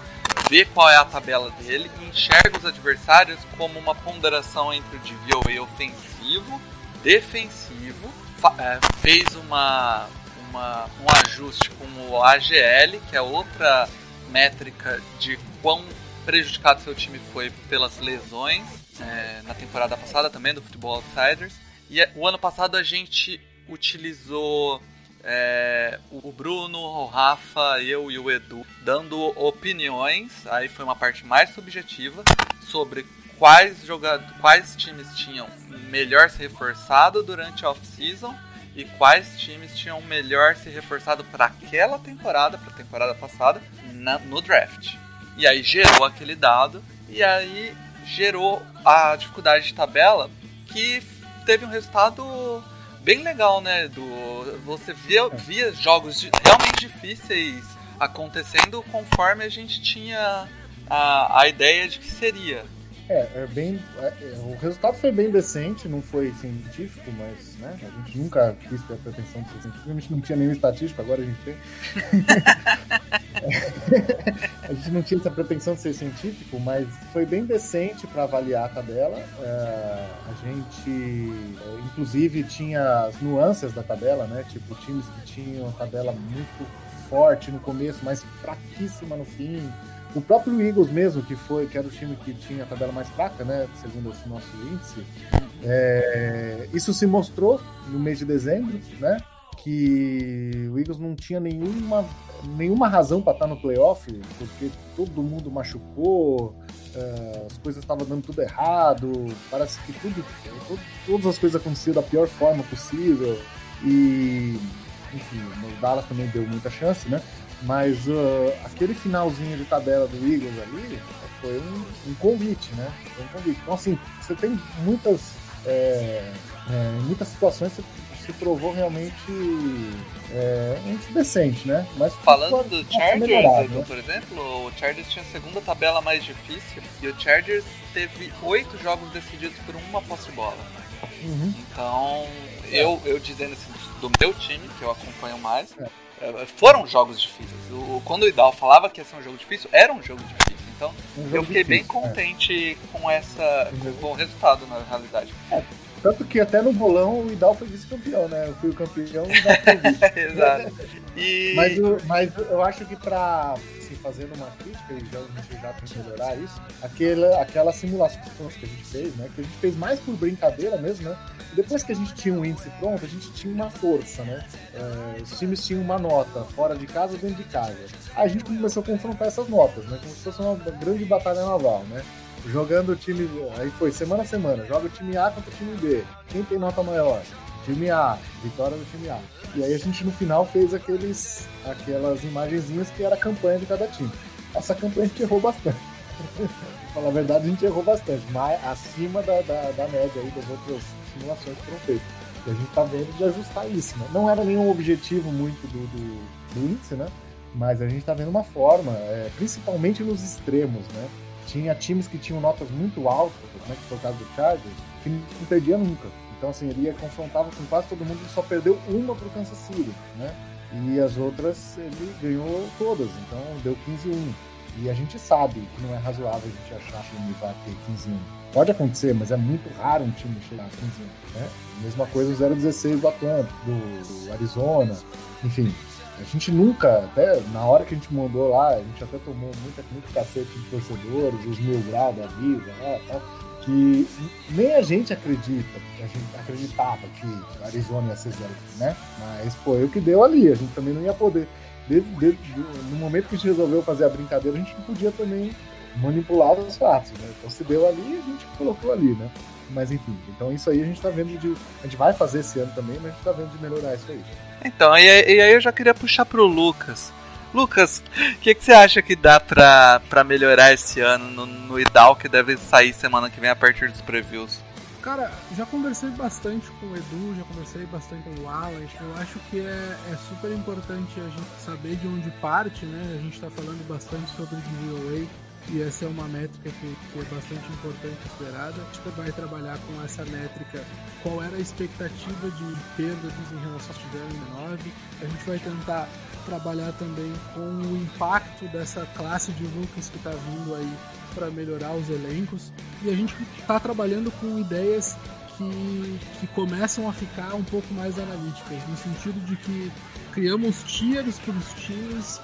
vê qual é a tabela dele e enxerga os adversários como uma ponderação entre o DVOA ofensivo, defensivo, é, fez uma, uma, um ajuste com o AGL, que é outra métrica de quão prejudicado seu time foi pelas lesões é, na temporada passada também do Futebol Outsiders. E é, o ano passado a gente utilizou é, o Bruno, o Rafa, eu e o Edu dando opiniões, aí foi uma parte mais subjetiva, sobre quais, quais times tinham melhor se reforçado durante a off-season e quais times tinham melhor se reforçado para aquela temporada, para a temporada passada, na, no draft. E aí gerou aquele dado, e aí gerou a dificuldade de tabela que teve um resultado bem legal, né? Do, você via, via jogos de, realmente difíceis acontecendo conforme a gente tinha a, a ideia de que seria. É, é bem. É, é, o resultado foi bem decente, não foi científico, mas né, a gente nunca quis ter a pretensão de ser científico, a gente não tinha nenhum estatístico, agora a gente tem. a gente não tinha essa pretensão de ser científico, mas foi bem decente para avaliar a tabela. É, a gente, é, inclusive, tinha as nuances da tabela, né? Tipo, times que tinham a tabela muito forte no começo, mas fraquíssima no fim o próprio Eagles mesmo, que foi, que era o time que tinha a tabela mais fraca, né, segundo esse nosso índice, é, isso se mostrou no mês de dezembro, né, que o Eagles não tinha nenhuma, nenhuma razão para estar no playoff, porque todo mundo machucou, é, as coisas estavam dando tudo errado, parece que tudo, todas as coisas aconteciam da pior forma possível, e enfim, o Dallas também deu muita chance, né? Mas uh, aquele finalzinho de tabela do Eagles ali foi um, um, convite, né? Foi um convite. Então, assim, você tem muitas, é, é, muitas situações que se provou realmente é, muito decente, né? Mas Falando do Chargers, né? por exemplo, o Chargers tinha a segunda tabela mais difícil e o Chargers teve oito jogos decididos por uma posse de bola. Uhum. Então, eu, eu dizendo assim, do meu time, que eu acompanho mais, é, foram jogos difíceis. O, quando o Idal falava que ia ser um jogo difícil, era um jogo difícil. Então um eu fiquei difícil, bem é. contente é. com essa com o resultado na realidade. É, tanto que até no bolão o Idal foi vice-campeão, né? Eu fui o campeão e o Idal foi vice. Exato. E... Mas, mas eu acho que pra assim, fazendo uma crítica, e já, a gente já tem que melhorar isso, aquela, simulação que a gente fez, né? Que a gente fez mais por brincadeira mesmo, né? Depois que a gente tinha um índice pronto, a gente tinha uma força, né? É, os times tinham uma nota, fora de casa dentro de casa. Aí a gente começou a confrontar essas notas, né? Como se fosse uma grande batalha naval, né? Jogando o time. Aí foi semana a semana, joga o time A contra o time B. Quem tem nota maior? Time A, vitória do time A. E aí a gente no final fez aqueles, aquelas imagenzinhas que era a campanha de cada time. Essa campanha a gente errou bastante. falar a verdade, a gente errou bastante, mas acima da, da, da média aí das outras simulações que foram feitas. E a gente está vendo de ajustar isso, né? Não era nenhum objetivo muito do, do, do índice, né? Mas a gente está vendo uma forma, é, principalmente nos extremos, né? Tinha times que tinham notas muito altas, né? Que foi o caso do Chargers, que não perdia nunca. Então, assim, ele confrontava com quase todo mundo e só perdeu uma para o Kansas City, né? E as outras ele ganhou todas, então deu 15-1. E a gente sabe que não é razoável a gente achar que time vai ter 15-1 Pode acontecer, mas é muito raro um time chegar a 15 né? Mesma coisa o 016 do Atlanta, do Arizona, enfim. A gente nunca, até na hora que a gente mandou lá, a gente até tomou muita, muito cacete de torcedores, os mil graus da vida, né, tal, que nem a gente acredita, a gente acreditava que Arizona ia ser zero, né? Mas foi o que deu ali, a gente também não ia poder. Desde, desde, no momento que a gente resolveu fazer a brincadeira, a gente não podia também manipular os fatos, né? Então se deu ali, a gente colocou ali, né? Mas enfim, então isso aí a gente tá vendo de. A gente vai fazer esse ano também, mas a gente tá vendo de melhorar isso aí. Então, e, e aí eu já queria puxar pro Lucas. Lucas, o que, que, você acha que dá pra, pra melhorar esse ano no, no IDAL que deve sair semana que vem a partir dos previews? Cara, já conversei bastante com o Edu, já conversei bastante com o Alan. Eu acho que é, é super importante a gente saber de onde parte, né? A gente tá falando bastante sobre DVOA e essa é uma métrica que, que, é bastante importante esperada. A gente vai trabalhar com essa métrica, qual era a expectativa de perda em relação ao tiveram em 9. A gente vai tentar trabalhar também com o impacto dessa classe de rookies que está vindo aí para melhorar os elencos. E a gente está trabalhando com ideias que, que começam a ficar um pouco mais analíticas, no sentido de que criamos tiers para os times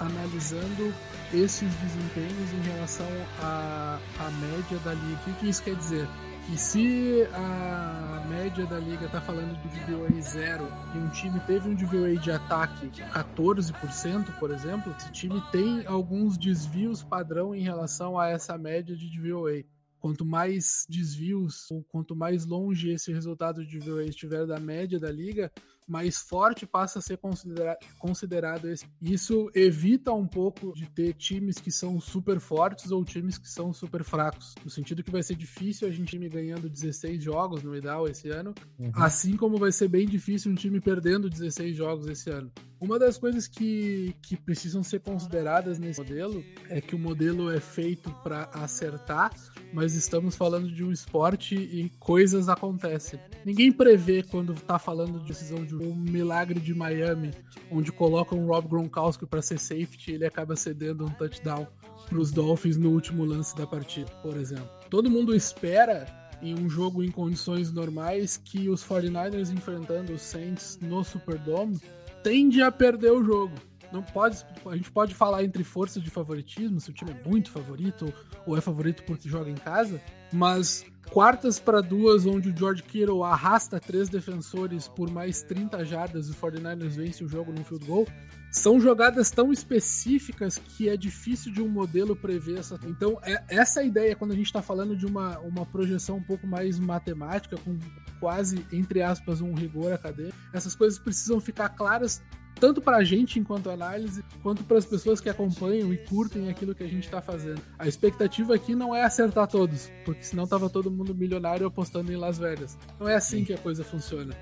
analisando esses desempenhos em relação à, à média da liga. O que, isso quer dizer? que se a média da liga tá falando do DVOA zero e um time teve um DVOA de ataque 14%, por exemplo, esse time tem alguns desvios padrão em relação a essa média de DVOA. Quanto mais desvios ou quanto mais longe esse resultado de DVOA estiver da média da liga, mais forte passa a ser considera considerado esse. Isso evita um pouco de ter times que são super fortes ou times que são super fracos. No sentido que vai ser difícil a gente ir ganhando 16 jogos no ideal esse ano, uhum. assim como vai ser bem difícil um time perdendo 16 jogos esse ano. Uma das coisas que, que precisam ser consideradas nesse modelo é que o modelo é feito para acertar, mas estamos falando de um esporte e coisas acontecem. Ninguém prevê quando está falando de decisão de um milagre de Miami, onde colocam o Rob Gronkowski para ser safety e ele acaba cedendo um touchdown para os Dolphins no último lance da partida, por exemplo. Todo mundo espera em um jogo em condições normais que os 49ers enfrentando os Saints no Superdome tende a perder o jogo. Não pode, a gente pode falar entre forças de favoritismo, se o time é muito favorito ou é favorito porque joga em casa, mas quartas para duas, onde o George Kittle arrasta três defensores por mais 30 jardas e o 49ers vence o jogo no field goal, são jogadas tão específicas que é difícil de um modelo prever essa. Então, é, essa ideia, quando a gente está falando de uma, uma projeção um pouco mais matemática, com quase, entre aspas, um rigor acadêmico, essas coisas precisam ficar claras tanto para a gente enquanto análise, quanto para as pessoas que acompanham e curtem aquilo que a gente está fazendo. A expectativa aqui não é acertar todos, porque senão tava todo mundo milionário apostando em Las Vegas. Não é assim que a coisa funciona.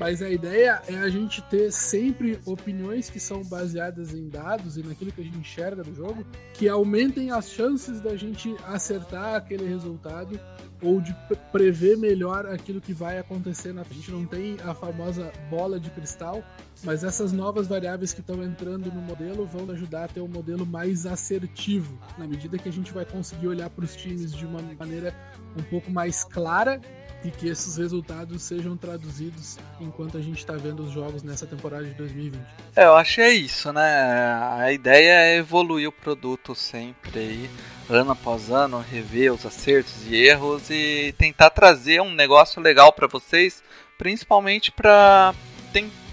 Mas a ideia é a gente ter sempre opiniões que são baseadas em dados e naquilo que a gente enxerga do jogo, que aumentem as chances da gente acertar aquele resultado ou de prever melhor aquilo que vai acontecer. Na... A gente não tem a famosa bola de cristal, mas essas novas variáveis que estão entrando no modelo vão ajudar a ter um modelo mais assertivo, na medida que a gente vai conseguir olhar para os times de uma maneira um pouco mais clara e que esses resultados sejam traduzidos enquanto a gente está vendo os jogos nessa temporada de 2020. É, eu acho que é isso, né? A ideia é evoluir o produto sempre aí, ano após ano, rever os acertos e erros e tentar trazer um negócio legal para vocês, principalmente para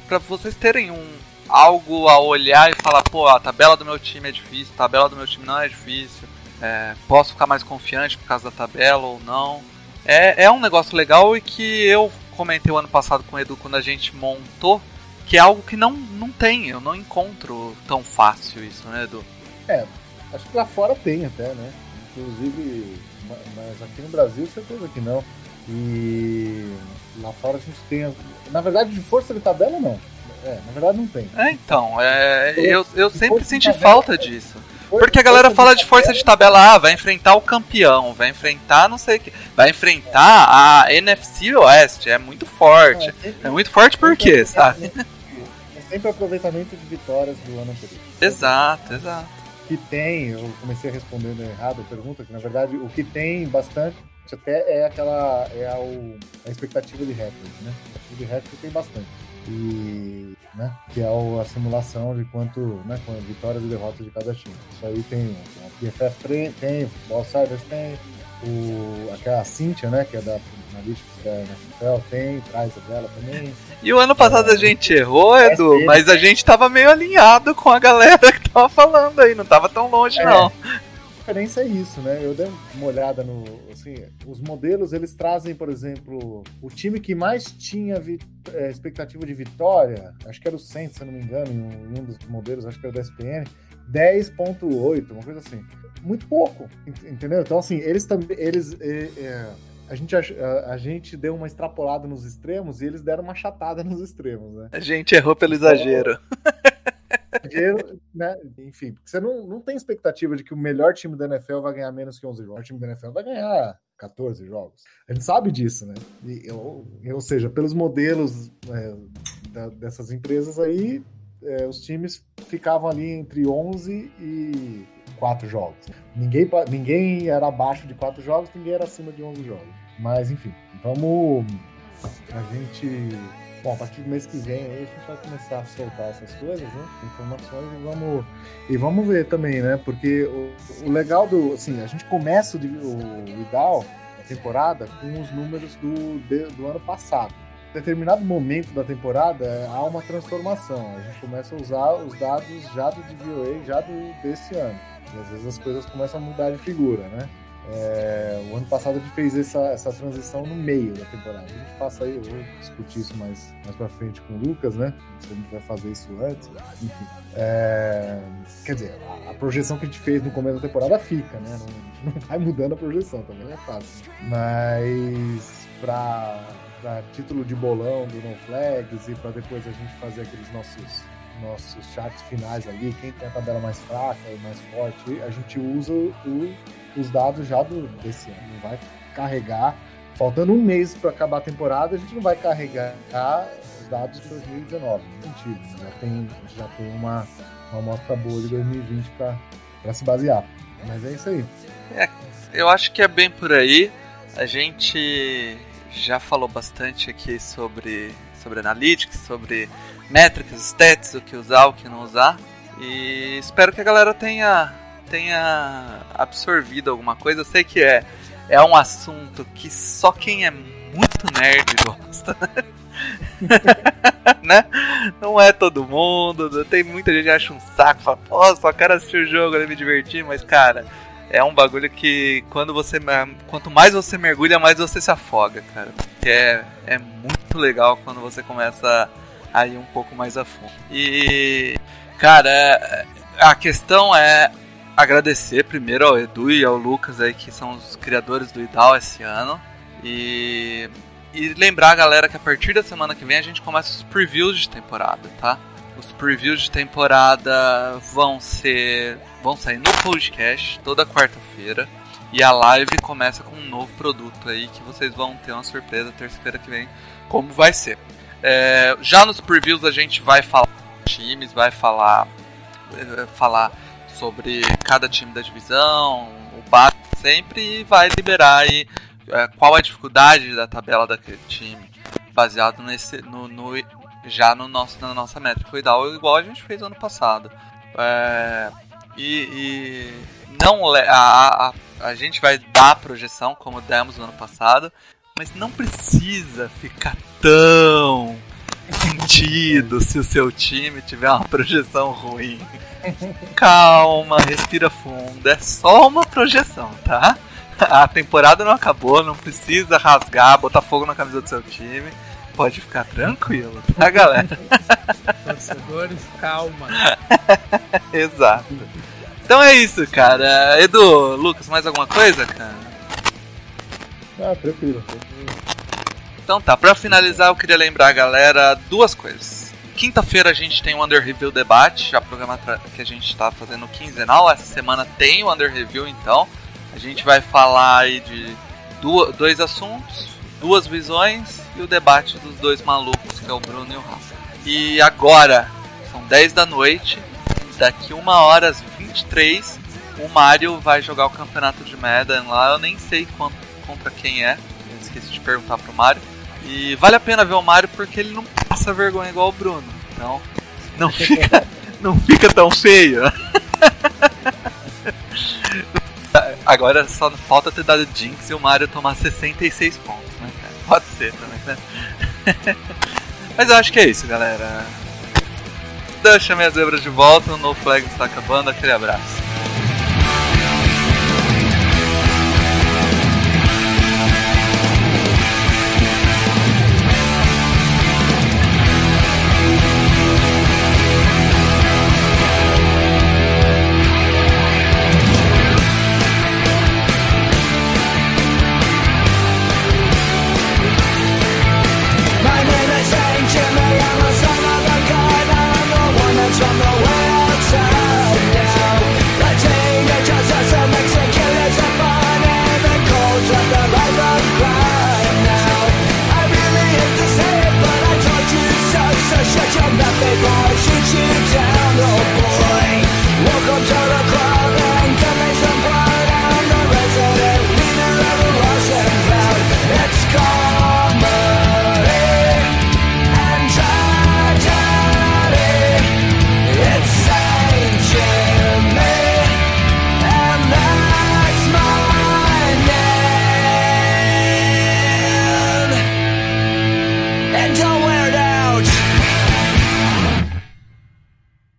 para vocês terem um algo a olhar e falar, pô, a tabela do meu time é difícil, a tabela do meu time não é difícil, é, posso ficar mais confiante por causa da tabela ou não. É, é um negócio legal e que eu comentei o ano passado com o Edu quando a gente montou, que é algo que não, não tem, eu não encontro tão fácil isso, né, Edu? É, acho que lá fora tem até, né? Inclusive, mas aqui no Brasil certeza que não. E lá fora a gente tem. Na verdade, de força de tabela, não. É, na verdade não tem. É, então, é, eu, eu sempre senti falta disso. Porque a galera fala de força de tabela, ah, vai enfrentar o campeão, vai enfrentar não sei o que, vai enfrentar a NFC Oeste, é muito forte. É, é muito forte por quê, sabe? É sempre aproveitamento de vitórias do ano anterior. Exato, exato. O que tem, eu comecei respondendo errado a pergunta, que na verdade o que tem bastante até é aquela, é a, a expectativa de recorde, né? A expectativa de recorde tem bastante. E né, que é a simulação de quanto, né, com vitórias e derrotas de cada time. Isso aí tem o PFF tem, o Football Outsiders tem, o, aquela Cynthia, né, que é da Analytics da NFL, tem, traz a dela também. E o ano passado é, a gente errou, Edu, mas a gente tava meio alinhado com a galera que tava falando aí, não tava tão longe é. não diferença é isso, né? Eu dei uma olhada no. Assim, os modelos eles trazem, por exemplo, o time que mais tinha é, expectativa de vitória, acho que era o Saints, se eu não me engano, em um, dos modelos, acho que era o da SPN, 10.8, uma coisa assim. Muito pouco, entendeu? Então, assim, eles também. Eles, é, é, a gente, a, a, gente deu uma extrapolada nos extremos e eles deram uma chatada nos extremos, né? A gente errou pelo exagero. né? Enfim, porque você não, não tem expectativa de que o melhor time da NFL vai ganhar menos que 11 jogos. O time da NFL vai ganhar 14 jogos. A gente sabe disso, né? E, ou, ou seja, pelos modelos é, da, dessas empresas aí, é, os times ficavam ali entre 11 e 4 jogos. Ninguém, ninguém era abaixo de 4 jogos, ninguém era acima de 11 jogos. Mas, enfim, vamos. A gente Bom, a partir do mês que vem aí a gente vai começar a soltar essas coisas, né? Informações e vamos, e vamos ver também, né? Porque o, o legal do. Assim, a gente começa o, o a temporada, com os números do, do ano passado. Em determinado momento da temporada há uma transformação. A gente começa a usar os dados já do DVOA, já do, desse ano. E às vezes as coisas começam a mudar de figura, né? É, o ano passado a gente fez essa, essa transição no meio da temporada. A gente passa aí, eu vou discutir isso mais, mais pra frente com o Lucas, né? Se a gente vai fazer isso antes, enfim. É, quer dizer, a, a, projeção que a gente fez no começo da temporada fica, né? Não, não vai mudando a projeção, também é fácil. Mas pra, pra título de bolão do No Flags e para depois a gente fazer aqueles nossos nossos charts finais ali, quem tem a tabela mais fraca e mais forte, a gente usa o os dados já do, desse ano. Não vai carregar. Faltando um mês para acabar a temporada, a gente não vai carregar os dados de 2019. No sentido. Já tem, já tem uma, uma amostra boa de 2020 para se basear. Mas é isso aí. É, eu acho que é bem por aí. A gente já falou bastante aqui sobre, sobre analytics, sobre métricas, stats, o que usar, o que não usar. E espero que a galera tenha tenha absorvido alguma coisa. Eu sei que é, é um assunto que só quem é muito nerd gosta. né? Não é todo mundo. Tem muita gente que acha um saco, fala, pô, só quero assistir o jogo e me divertir, mas cara, é um bagulho que quando você. Quanto mais você mergulha, mais você se afoga, cara. Porque é, é muito legal quando você começa a ir um pouco mais a fundo. E. Cara, a questão é agradecer primeiro ao Edu e ao Lucas aí, que são os criadores do IDAL esse ano. E, e lembrar a galera que a partir da semana que vem a gente começa os previews de temporada, tá? Os previews de temporada vão ser. vão sair no podcast toda quarta-feira. E a live começa com um novo produto aí que vocês vão ter uma surpresa terça-feira que vem, como vai ser. É, já nos previews a gente vai falar times, vai falar. Eh, falar sobre cada time da divisão, o básico sempre, vai liberar aí é, qual a dificuldade da tabela daquele time, baseado nesse, no, no já no nosso, na nossa métrica ideal, igual a gente fez ano passado. É, e, e, não a, a, a gente vai dar projeção como demos no ano passado, mas não precisa ficar tão sentido se o seu time tiver uma projeção ruim. Calma, respira fundo. É só uma projeção, tá? A temporada não acabou, não precisa rasgar, botar fogo na camisa do seu time. Pode ficar tranquilo, tá, galera? Torcedores, calma. Exato. Então é isso, cara. Edu, Lucas, mais alguma coisa, cara? Ah, tranquilo, tranquilo. Então tá, pra finalizar eu queria lembrar a galera duas coisas. Quinta-feira a gente tem o Under Review debate, já programa que a gente está fazendo quinzenal. Essa semana tem o Under Review, então. A gente vai falar aí de dois assuntos, duas visões e o debate dos dois malucos, que é o Bruno e o Rafa. E agora, são 10 da noite, daqui uma hora às 23, o Mario vai jogar o campeonato de Madden lá. Eu nem sei contra quem é, esqueci de perguntar pro Mario. E vale a pena ver o Mario porque ele não passa vergonha igual o Bruno. Então, não fica, não fica tão feio. Agora só falta ter dado Jinx e o Mario tomar 66 pontos, né, cara? Pode ser também, né? Mas eu acho que é isso, galera. Deixa minhas zebras de volta, o No Flag está acabando. Aquele abraço.